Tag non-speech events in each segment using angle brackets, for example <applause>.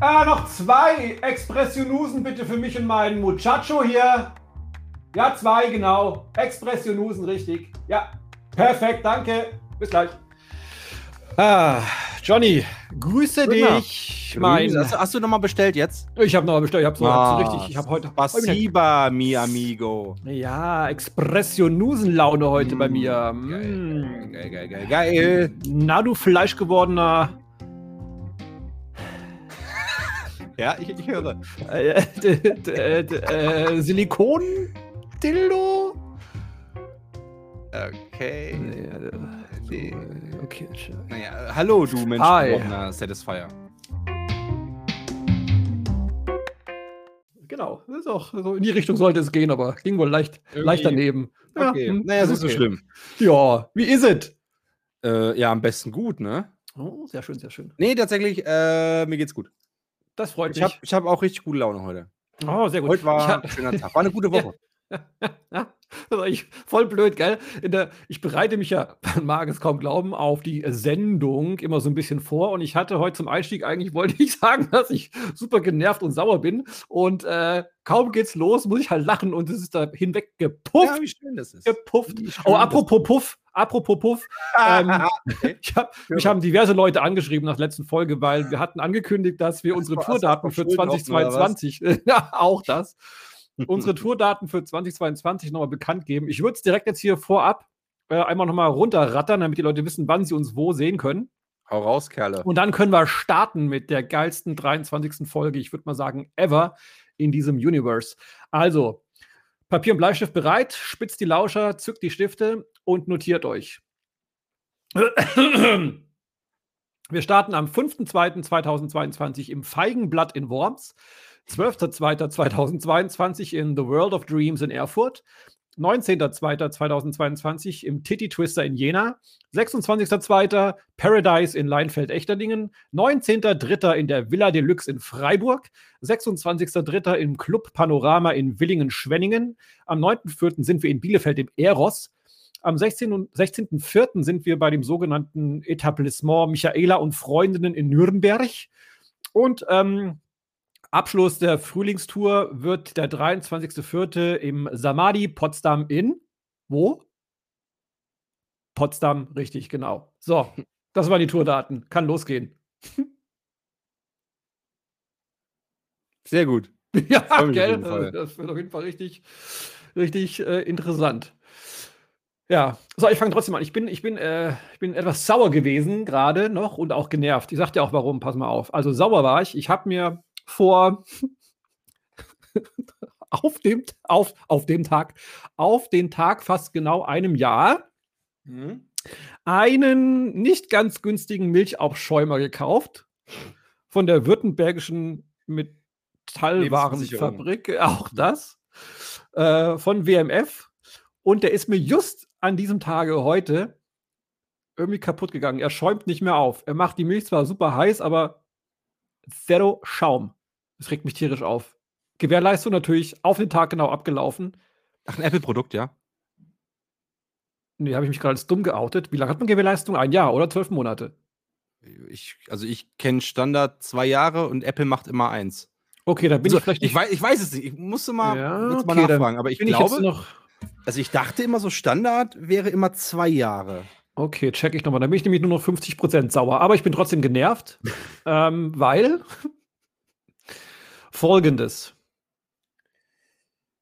Ah, noch zwei Expressionusen bitte für mich und meinen Muchacho hier. Ja, zwei, genau. Expressionusen, richtig. Ja, perfekt, danke. Bis gleich. Ah, Johnny, grüße Prima. dich. Mein, Hast, du- hast du nochmal bestellt jetzt? ich habe noch bestellt, ich habe so, Ah, so richtig. Ich habe heute. Spasiba, mi amigo. Ja, Expressionusen-Laune heute bei Mm, mir. Geil, Mm. geil, geil, geil, geil. Na, du fleischgewordener. Ja, ich, ich höre. Äh, d- äh, Silikon-Dildo? Okay. Nee, äh, Nee. so, okay. schön. Naja, hallo, du Mensch, Hi. Satisfier. Genau, das ist auch, so in die Richtung sollte es gehen, aber ging wohl leicht, Irgendwie- leicht daneben. Ja, Okay. hm, naja, ist nicht so schlimm. Ja, wie ist es? Äh, ja, am besten gut, ne? Oh, sehr schön, sehr schön. Nee, tatsächlich, äh, mir geht's gut. Das freut Ich habe mich. ich hab auch richtig gute Laune heute. oh, sehr gut. Heute war hab- ein schöner Tag. War eine gute Woche. <laughs> Das ich, voll blöd, gell? Der, ich bereite mich ja, <laughs> man mag es kaum glauben, auf die Sendung immer so ein bisschen vor. Und ich hatte heute zum Einstieg eigentlich, <laughs> wollte ich sagen, dass ich super genervt und sauer bin. Und äh, kaum geht's los, muss ich halt lachen und es ist da hinweg gepufft. Ja, wie schön das ist. gepufft. Oh, das apropos Puff, apropos Puff. ähm, okay. Ich hab, mich haben diverse Leute angeschrieben nach der letzten Folge, weil wir hatten angekündigt, dass wir unsere hast du Tourdaten für Schulden offen, oder was? 2022, ja, auch das, unsere Tourdaten für 2022 nochmal bekannt geben. Ich würde es direkt jetzt hier vorab äh, einmal nochmal runterrattern, damit die Leute wissen, wann sie uns wo sehen können. Hau raus, Kerle. Und dann können wir starten mit der geilsten 23. Folge, ich würde mal sagen, ever in diesem Universe. Also, Papier und Bleistift bereit, spitzt die Lauscher, zückt die Stifte und notiert euch. Wir starten am 5.2.2022 im Feigenblatt in Worms, 12.2.2022 in The World of Dreams in Erfurt, 19.02.2022 im Titty Twister in Jena, 26.02. Paradise in Leinfeld-Echterdingen, 19.03. in der Villa Deluxe in Freiburg, 26.03. im Club Panorama in Willingen-Schwenningen, am 9.04. sind wir in Bielefeld im Eros, am 16. und 16.04. sind wir bei dem sogenannten Etablissement Michaela und Freundinnen in Nürnberg und ähm, Abschluss der Frühlingstour wird der 23.04. im Samadhi Potsdam in wo? Potsdam, richtig, genau. So, das waren die Tourdaten. Kann losgehen. <laughs> Sehr gut. <laughs> ja, gell? Das wird auf jeden Fall richtig, richtig äh, interessant. Ja, so, ich fange trotzdem an. Ich bin, ich bin, äh, ich bin etwas sauer gewesen gerade noch und auch genervt. Ich sag dir auch warum, pass mal auf. Also sauer war ich. Ich habe mir vor auf dem, auf, auf dem Tag, auf den Tag fast genau einem Jahr Mhm. einen nicht ganz günstigen Milchaufschäumer gekauft von der württembergischen Metallwarenfabrik, auch das, äh, von WMF. Und der ist mir just an diesem Tage heute irgendwie kaputt gegangen. Er schäumt nicht mehr auf. Er macht die Milch zwar super heiß, aber zero Schaum. Das regt mich tierisch auf. Gewährleistung natürlich auf den Tag genau abgelaufen. Ach, ein Apple-Produkt, ja? Nee, habe ich mich gerade als dumm geoutet. Wie lange hat man Gewährleistung? Ein Jahr oder zwölf Monate? Ich, also ich kenne Standard zwei Jahre und Apple macht immer eins. Okay, da bin Also, ich vielleicht ich, weiß, ich weiß es nicht. Ich musste mal, Ja, mal okay, dann nachfragen. Aber ich bin ich glaube, noch. also ich dachte immer so Standard wäre immer zwei Jahre. Okay, check ich nochmal. Da bin ich nämlich nur noch 50% sauer. Aber ich bin trotzdem genervt, <laughs> ähm, weil folgendes.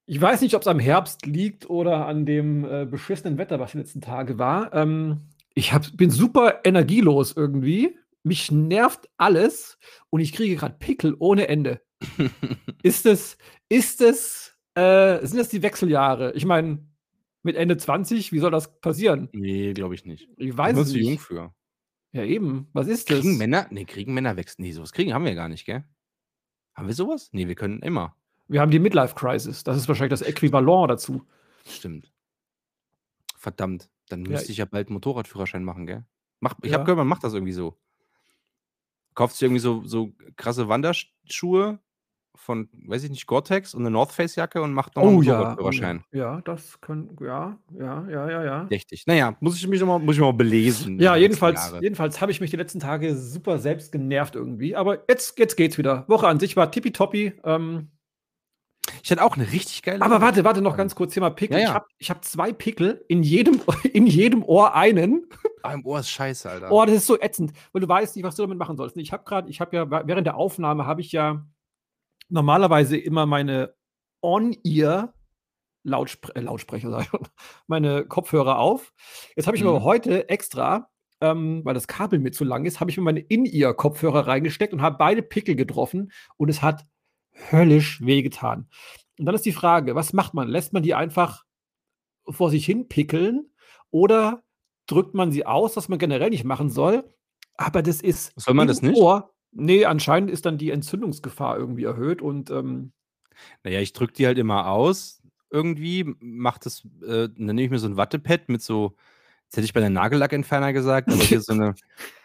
Ich weiß nicht, ob es am Herbst liegt oder an dem äh, beschissenen Wetter, was die letzten Tage war. Ähm, ich hab, bin super energielos irgendwie. Mich nervt alles und ich kriege gerade Pickel ohne Ende. <laughs> ist es, ist es, äh, sind das die Wechseljahre? Ich meine, mit Ende 20, wie soll das passieren? Nee, glaube ich nicht. Ich weiß bist es du nicht. jung für. Ja, eben. Was ist das? Kriegen Männer? Nee, kriegen Männer wechseln. Nee, sowas kriegen haben wir gar nicht, gell? Haben wir sowas? Nee, wir können immer. Wir haben die Midlife Crisis. Das ist wahrscheinlich das Äquivalent dazu. Stimmt. Verdammt. Dann Ja, müsste ich ja bald einen Motorradführerschein machen, gell? Mach, ich Ja. habe gehört, man macht das irgendwie so. Kaufst du irgendwie so, so krasse Wanderschuhe von, weiß ich nicht, Gore-Tex und eine North Face Jacke und macht noch Oh einen ja, oh Motorradführerschein. ja. Das können, ja, ja, ja, ja, ja. Richtig. Naja, muss ich mich mal, muss ich mal belesen. Ja, jedenfalls, jedenfalls habe ich mich die letzten Tage super selbst genervt irgendwie. Aber jetzt, jetzt geht's wieder. Woche an sich war tippitoppi. Ähm, Ich hatte auch eine richtig geile. aber warte, warte noch ganz kurz. Thema Pickel. Ja, ja. Ich habe ich hab zwei Pickel, in jedem, <laughs> in jedem Ohr einen. Ah, im Ohr ist scheiße, Alter. Oh, das ist so ätzend, weil du weißt nicht, was du damit machen sollst. Ich habe gerade, ich habe ja während der Aufnahme habe ich ja normalerweise immer meine On-Ear Lautspre äh, Lautsprecher, <laughs> sag ich schon, meine Kopfhörer auf. Jetzt habe ich mir Mhm. aber heute extra, ähm, weil das Kabel mir zu lang ist, habe ich mir meine In-Ear-Kopfhörer reingesteckt und habe beide Pickel getroffen und es hat höllisch wehgetan. Und dann ist die Frage, was macht man? Lässt man die einfach vor sich hin pickeln oder drückt man sie aus, was man generell nicht machen soll? Aber das ist Soll man das nicht? Ohr. Nee, anscheinend ist dann die Entzündungsgefahr irgendwie erhöht und ähm, Naja, ich drücke die halt immer aus irgendwie, mach das, äh, dann nehme ich mir so ein Wattepad mit so, jetzt hätte ich bei der Nagellackentferner gesagt, aber hier so eine,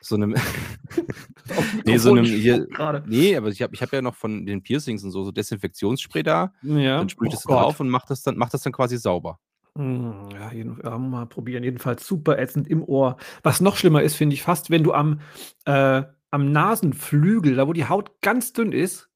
so eine, <laughs> nee, so einem, hier, <laughs> nee, aber ich habe ich hab ja noch von den Piercings und so, so Desinfektionsspray da, Ja. dann sprühe ich oh das drauf und mach das dann, mach das dann quasi sauber. Hm, Ja, jeden, ja, mal probieren. Jedenfalls super ätzend im Ohr. Was noch schlimmer ist, finde ich fast, wenn du am, äh, am Nasenflügel, da wo die Haut ganz dünn ist,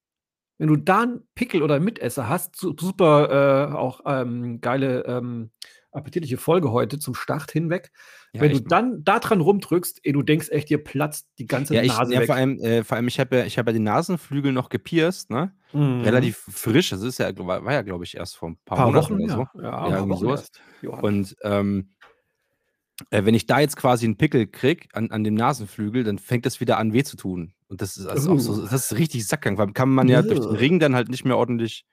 wenn du da einen Pickel oder einen Mitesser hast, su- super äh, auch ähm, geile ähm, appetitliche Folge heute zum Start hinweg. Ja, wenn du dann da dran rumdrückst, ey, du denkst echt, dir platzt die ganze Ja, ich, Nase ja weg. vor allem, äh, vor allem, ich habe ja, ich habe ja die Nasenflügel noch gepierst, ne? Mhm. Relativ frisch, das ist ja, war, war ja, glaube ich, erst vor ein paar, paar Monaten Wochen, oder so. ja. Ja, Ja, Wochen sowas. Und ähm, äh, wenn ich da jetzt quasi einen Pickel krieg an, an dem Nasenflügel, dann fängt das wieder an weh zu tun. Und das ist, also auch so, Uh. das ist richtig Sackgang, weil kann man ja durch den. Ring dann halt nicht mehr ordentlich.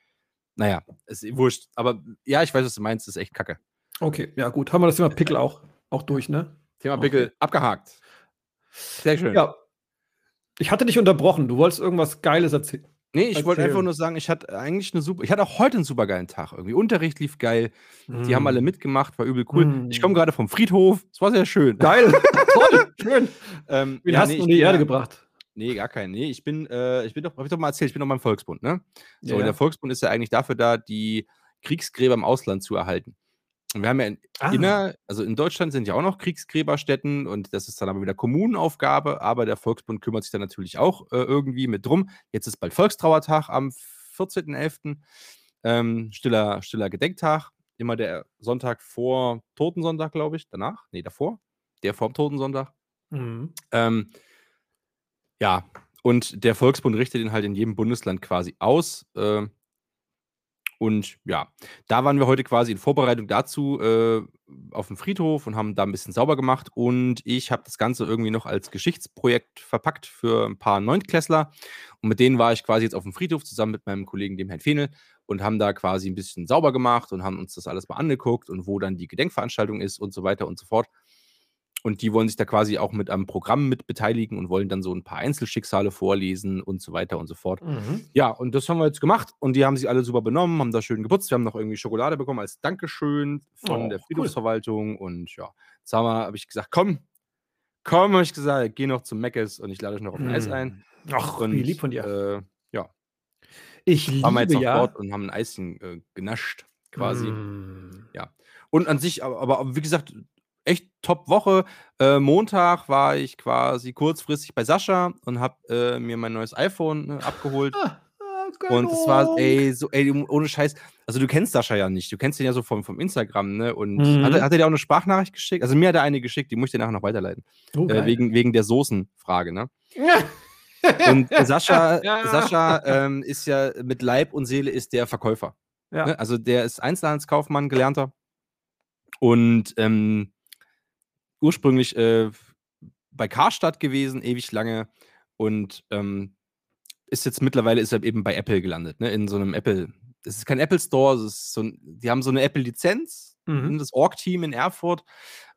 Naja, ist wurscht. Aber ja, ich weiß, was du meinst, das ist echt kacke. Okay, ja gut. Haben wir das Thema Pickel auch, auch durch, ne? Thema Okay. Pickel abgehakt. Sehr schön. Ja. Ich hatte dich unterbrochen. Du wolltest irgendwas Geiles erzählen. Nee, ich wollte einfach nur sagen, ich hatte eigentlich eine super, ich hatte auch heute einen super geilen Tag irgendwie. Unterricht lief geil, die haben alle mitgemacht, war übel cool. Ich komme Mm. gerade vom Friedhof, es war sehr schön. Geil. <laughs> Toll. Schön. Ähm, Wen ja, hast nee, du in die Erde gebracht? Nee, gar keinen. Nee, ich bin, äh, ich bin doch, hab ich doch mal erzählt, ich bin doch beim Volksbund, ne? So, ja. der Volksbund ist ja eigentlich dafür da, die Kriegsgräber im Ausland zu erhalten. Wir haben ja in, Ah. inner, also in Deutschland sind ja auch noch Kriegsgräberstätten und das ist dann aber wieder Kommunenaufgabe, aber der Volksbund kümmert sich dann natürlich auch äh, irgendwie mit drum. Jetzt ist bald Volkstrauertag am 14.11. Ähm, stiller, stiller Gedenktag. Immer der Sonntag vor Totensonntag, glaube ich. Danach? Nee, davor. Der vor dem Totensonntag. Mhm. Ähm, ja, und der Volksbund richtet ihn halt in jedem Bundesland quasi aus. ähm, und ja, da waren wir heute quasi in Vorbereitung dazu äh, auf dem Friedhof und haben da ein bisschen sauber gemacht. Und ich habe das Ganze irgendwie noch als Geschichtsprojekt verpackt für ein paar Neuntklässler. Und mit denen war ich quasi jetzt auf dem Friedhof zusammen mit meinem Kollegen, dem Herrn Fehnel, und haben da quasi ein bisschen sauber gemacht und haben uns das alles mal angeguckt und wo dann die Gedenkveranstaltung ist und so weiter und so fort. Und die wollen sich da quasi auch mit am Programm mit beteiligen und wollen dann so ein paar Einzelschicksale vorlesen und so weiter und so fort. Mhm. Ja, und das haben wir jetzt gemacht und die haben sich alle super benommen, haben da schön geputzt. Wir haben noch irgendwie Schokolade bekommen als Dankeschön von Oh, der cool. Friedhofsverwaltung. Und ja, jetzt haben wir, habe ich gesagt, komm, komm, habe ich gesagt, geh noch zum Meckes und ich lade euch noch auf ein Eis ein. Mhm. Ach, Und wie lieb von dir. Äh, ja, ich waren wir jetzt liebe noch ja. dort und haben ein Eischen äh, genascht quasi. Mm. Und an sich, aber, aber wie gesagt, echt top Woche. Äh, Montag war ich quasi kurzfristig bei Sascha und habe äh, mir mein neues iPhone äh, abgeholt. Ah, ah, Und es war, ey, so, ey, ohne Scheiß. Also, du kennst Sascha ja nicht. Du kennst ihn ja so vom, vom Instagram, ne? Und Mhm. hat, er, hat er dir auch eine Sprachnachricht geschickt? Also, mir hat er eine geschickt, die muss ich dir nachher noch weiterleiten. Oh, Äh, wegen, wegen der Soßenfrage, ne? <laughs> Und äh, Sascha, Ja. Sascha ähm, ist ja mit Leib und Seele ist der Verkäufer. Ja. Ne? Also, der ist Einzelhandelskaufmann, gelernter. Und ähm, ursprünglich äh, bei Karstadt gewesen, ewig lange. Und ähm, ist jetzt mittlerweile ist er eben bei Apple gelandet, ne? In so einem Apple. Es ist kein Apple Store, es ist so ein, die haben so eine Apple-Lizenz, Mhm. das Org-Team in Erfurt,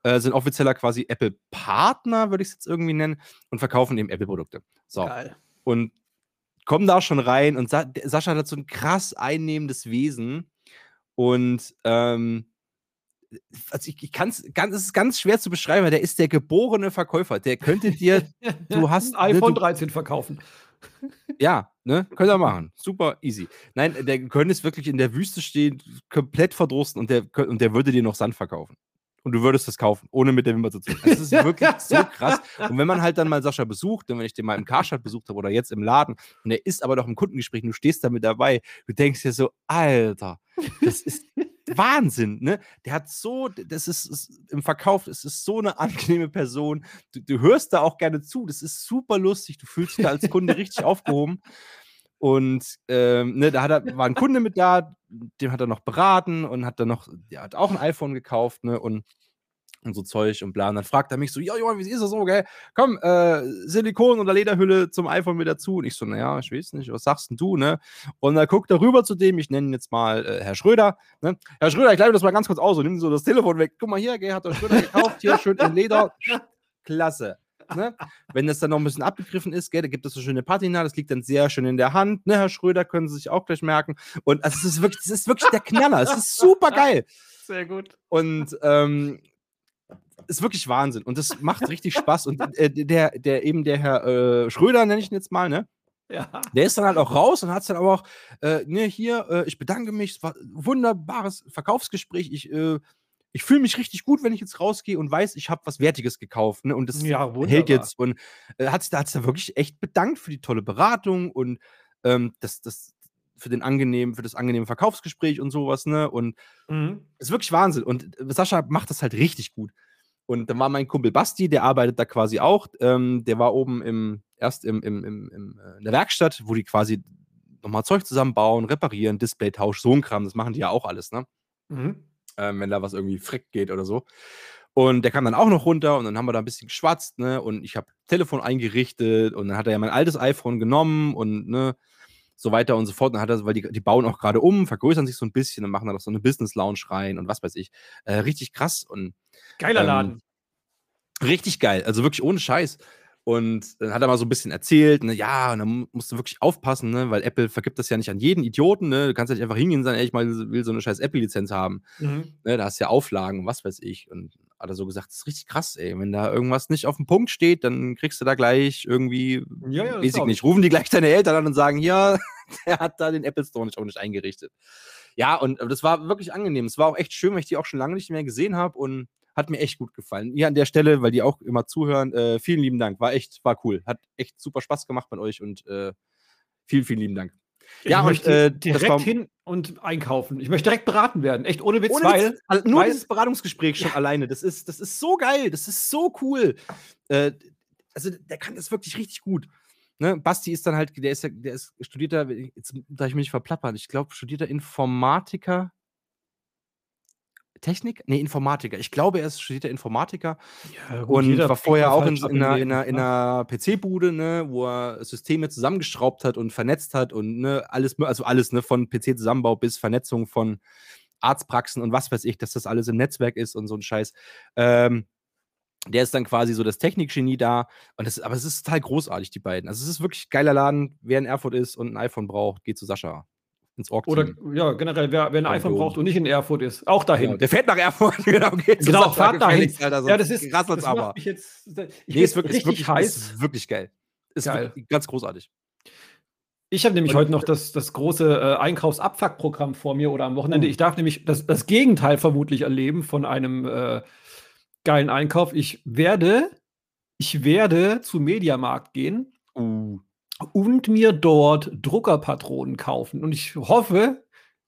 äh, sind offizieller quasi Apple-Partner, würde ich es jetzt irgendwie nennen, und verkaufen eben Apple-Produkte. So. Geil. Und kommen da schon rein und Sa Sascha hat so ein krass einnehmendes Wesen und ähm, also ich, ich kann es ganz, es ist ganz schwer zu beschreiben, weil der ist der geborene Verkäufer. Der könnte dir, <laughs> du hast ein iPhone ne, du, 13 verkaufen. <laughs> Ja, ne, könnt ihr machen. Super easy. Nein, der könnte es wirklich in der Wüste stehen, komplett verdursten und der, und der würde dir noch Sand verkaufen und du würdest das kaufen, ohne mit der Wimper zu ziehen. Das ist <laughs> wirklich so krass. Und wenn man halt dann mal Sascha besucht, wenn ich den mal im Karstadt besucht habe oder jetzt im Laden und er ist aber doch im Kundengespräch und du stehst da mit dabei, du denkst dir so, Alter, das ist Wahnsinn, ne? Der hat so, das ist, ist im Verkauf, es ist so eine angenehme Person. Du, du, hörst da auch gerne zu, das ist super lustig, du fühlst dich da als Kunde richtig <laughs> aufgehoben. Und ähm, ne, da hat er, war ein Kunde mit da, dem hat er noch beraten und hat dann noch, der hat auch ein iPhone gekauft, ne? Und, und so Zeug und bla. Und dann fragt er mich so, ja, Johann, wie ist das so, gell? Komm, äh, Silikon oder Lederhülle zum iPhone mit dazu. Und ich so, naja, ich weiß nicht, was sagst denn du, ne? Und dann guckt er rüber zu dem, ich nenne ihn jetzt mal äh, Herr Schröder, ne? Herr Schröder, ich gleiche das mal ganz kurz aus und nimm so das Telefon weg. Guck mal hier, gell, hat der Schröder gekauft, hier schön in Leder. Klasse. Ne? Wenn das dann noch ein bisschen abgegriffen ist, gell, da gibt es so schöne Patina, das liegt dann sehr schön in der Hand. Ne, Herr Schröder, können Sie sich auch gleich merken. Und also, es ist wirklich, es ist wirklich der Knaller. Es ist super geil. Sehr gut. Und ähm, ist wirklich Wahnsinn. Und das macht <laughs> richtig Spaß. Und äh, der, der eben der Herr äh, Schröder, nenne ich ihn jetzt mal, ne? Ja. Der ist dann halt auch raus und hat es dann aber auch, äh, ne, hier, äh, ich bedanke mich, es war ein wunderbares Verkaufsgespräch. Ich äh, ich fühle mich richtig gut, wenn ich jetzt rausgehe und weiß, ich habe was Wertiges gekauft. Ne? Und das ja, hält jetzt. Und äh, hat sich da, da wirklich echt bedankt für die tolle Beratung und ähm, das, das, für den angenehmen, für das angenehme Verkaufsgespräch und sowas, ne? Und mhm. ist wirklich Wahnsinn. Und Sascha macht das halt richtig gut. Und dann war mein Kumpel Basti, der arbeitet da quasi auch. Ähm, der war oben im, erst im, im, im, äh, in der Werkstatt, wo die quasi nochmal Zeug zusammenbauen, reparieren, Displaytausch, so ein Kram, das machen die ja auch alles, ne? Mhm ähm, wenn da was irgendwie frick geht oder so. Und der kam dann auch noch runter und dann haben wir da ein bisschen geschwatzt, ne? Und ich habe Telefon eingerichtet und dann hat er ja mein altes iPhone genommen und ne, so weiter und so fort. Und dann hat er, weil die, die bauen auch gerade um, vergrößern sich so ein bisschen und machen da noch so eine Business Lounge rein und was weiß ich. Äh, richtig krass und geiler ähm, Laden. Richtig geil, also wirklich ohne Scheiß. Und dann hat er mal so ein bisschen erzählt, ne, ja, und dann musst du wirklich aufpassen, ne, weil Apple vergibt das ja nicht an jeden Idioten, ne? Du kannst ja nicht einfach hingehen und sagen, ey, ich mal will so eine scheiß Apple-Lizenz haben. Mhm. Ne, da hast du ja Auflagen, was weiß ich. Und hat er so gesagt, das ist richtig krass, ey. Wenn da irgendwas nicht auf dem Punkt steht, dann kriegst du da gleich irgendwie, ja, ja, weiß ich nicht, rufen die gleich deine Eltern an und sagen, ja, <laughs> der hat da den Apple Store nicht, auch nicht eingerichtet. Ja, und das war wirklich angenehm. Es war auch echt schön, weil ich die auch schon lange nicht mehr gesehen habe und hat mir echt gut gefallen. Hier an der Stelle, weil die auch immer zuhören, äh, vielen lieben Dank. War echt, war cool. Hat echt super Spaß gemacht mit euch und äh, vielen, vielen lieben Dank. Ich ja, möchte und, äh, direkt war, hin und einkaufen. Ich möchte direkt beraten werden. Echt ohne Witz, ohne weil, Witz, also nur weil, dieses Beratungsgespräch schon ja. alleine, das ist, das ist so geil, das ist so cool. Äh, also der kann das wirklich richtig gut. Ne? Basti ist dann halt, der ist, der ist studierter, jetzt darf ich mich nicht verplappern, ich glaube, studierter Informatiker Technik? Nee, Informatiker. Ich glaube, er ist studierter Informatiker ja, gut, und war vorher auch in, in, einer, in, einer, in einer PC-Bude, ne, wo er Systeme zusammengeschraubt hat und vernetzt hat und ne, alles, also alles, ne, von PC-Zusammenbau bis Vernetzung von Arztpraxen und was weiß ich, dass das alles im Netzwerk ist und so ein Scheiß. Ähm, der ist dann quasi so das Technikgenie da. Und das, aber es ist total großartig, die beiden. Also es ist wirklich geiler Laden. Wer in Erfurt ist und ein iPhone braucht, geht zu Sascha ins Org Oder ja, generell, wer, wer ein iPhone braucht und nicht in Erfurt ist, auch dahin. Genau, der fährt nach Erfurt, <laughs> genau. Geht genau, fahrt dahin. Alter, ja, das ist, das macht mich jetzt, ich nee, ist wirklich, richtig wirklich, heiß. Ist wirklich geil. Ist geil. ganz großartig. Ich habe nämlich und, heute noch das, das große äh, Einkaufsabfuckprogramm vor mir oder am Wochenende. Uh. Ich darf nämlich das, das Gegenteil vermutlich erleben von einem äh, geilen Einkauf. Ich werde, ich werde zu Mediamarkt gehen. Uh und mir dort Druckerpatronen kaufen. Und ich hoffe.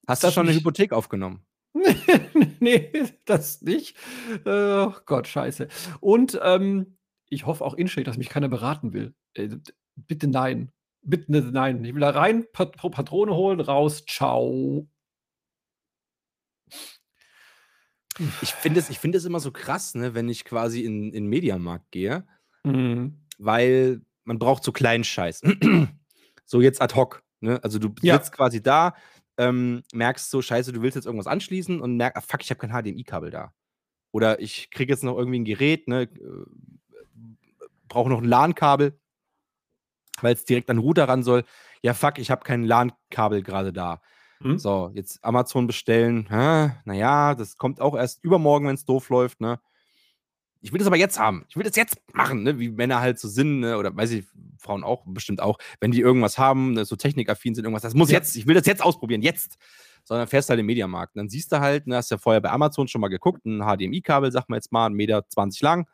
Hast du schon eine Hypothek aufgenommen? <laughs> nee, das nicht. Oh Gott, scheiße. Und ähm, ich hoffe auch inständig, dass mich keiner beraten will. Äh, bitte nein. Bitte nein. Ich will da rein, Pat Patrone holen, raus, ciao. Ich finde es, find es immer so krass, ne, wenn ich quasi in den Mediamarkt gehe, mhm. weil man braucht so kleinen Scheiß. <clears throat> so jetzt ad hoc. Ne? Also du ja. sitzt quasi da, ähm, merkst so, scheiße, du willst jetzt irgendwas anschließen und merkst, ah, fuck, ich habe kein HDMI-Kabel da. Oder ich kriege jetzt noch irgendwie ein Gerät, ne, äh, brauche noch ein LAN-Kabel, weil es direkt an den Router ran soll. Ja, fuck, ich habe kein LAN-Kabel gerade da. Hm? So, jetzt Amazon bestellen. Naja, das kommt auch erst übermorgen, wenn es doof läuft. Ne? Ich will das aber jetzt haben. Ich will das jetzt machen, ne? wie Männer halt so sind, ne? oder weiß ich, Frauen auch, bestimmt auch, wenn die irgendwas haben, ne? so technikaffin sind, irgendwas, das muss jetzt, ich will das jetzt ausprobieren, jetzt. Sondern fährst halt im Mediamarkt. Und dann siehst du halt, ne, hast ja vorher bei Amazon schon mal geguckt, ein HDMI-Kabel, sag mal jetzt mal, 1,20 Meter lang,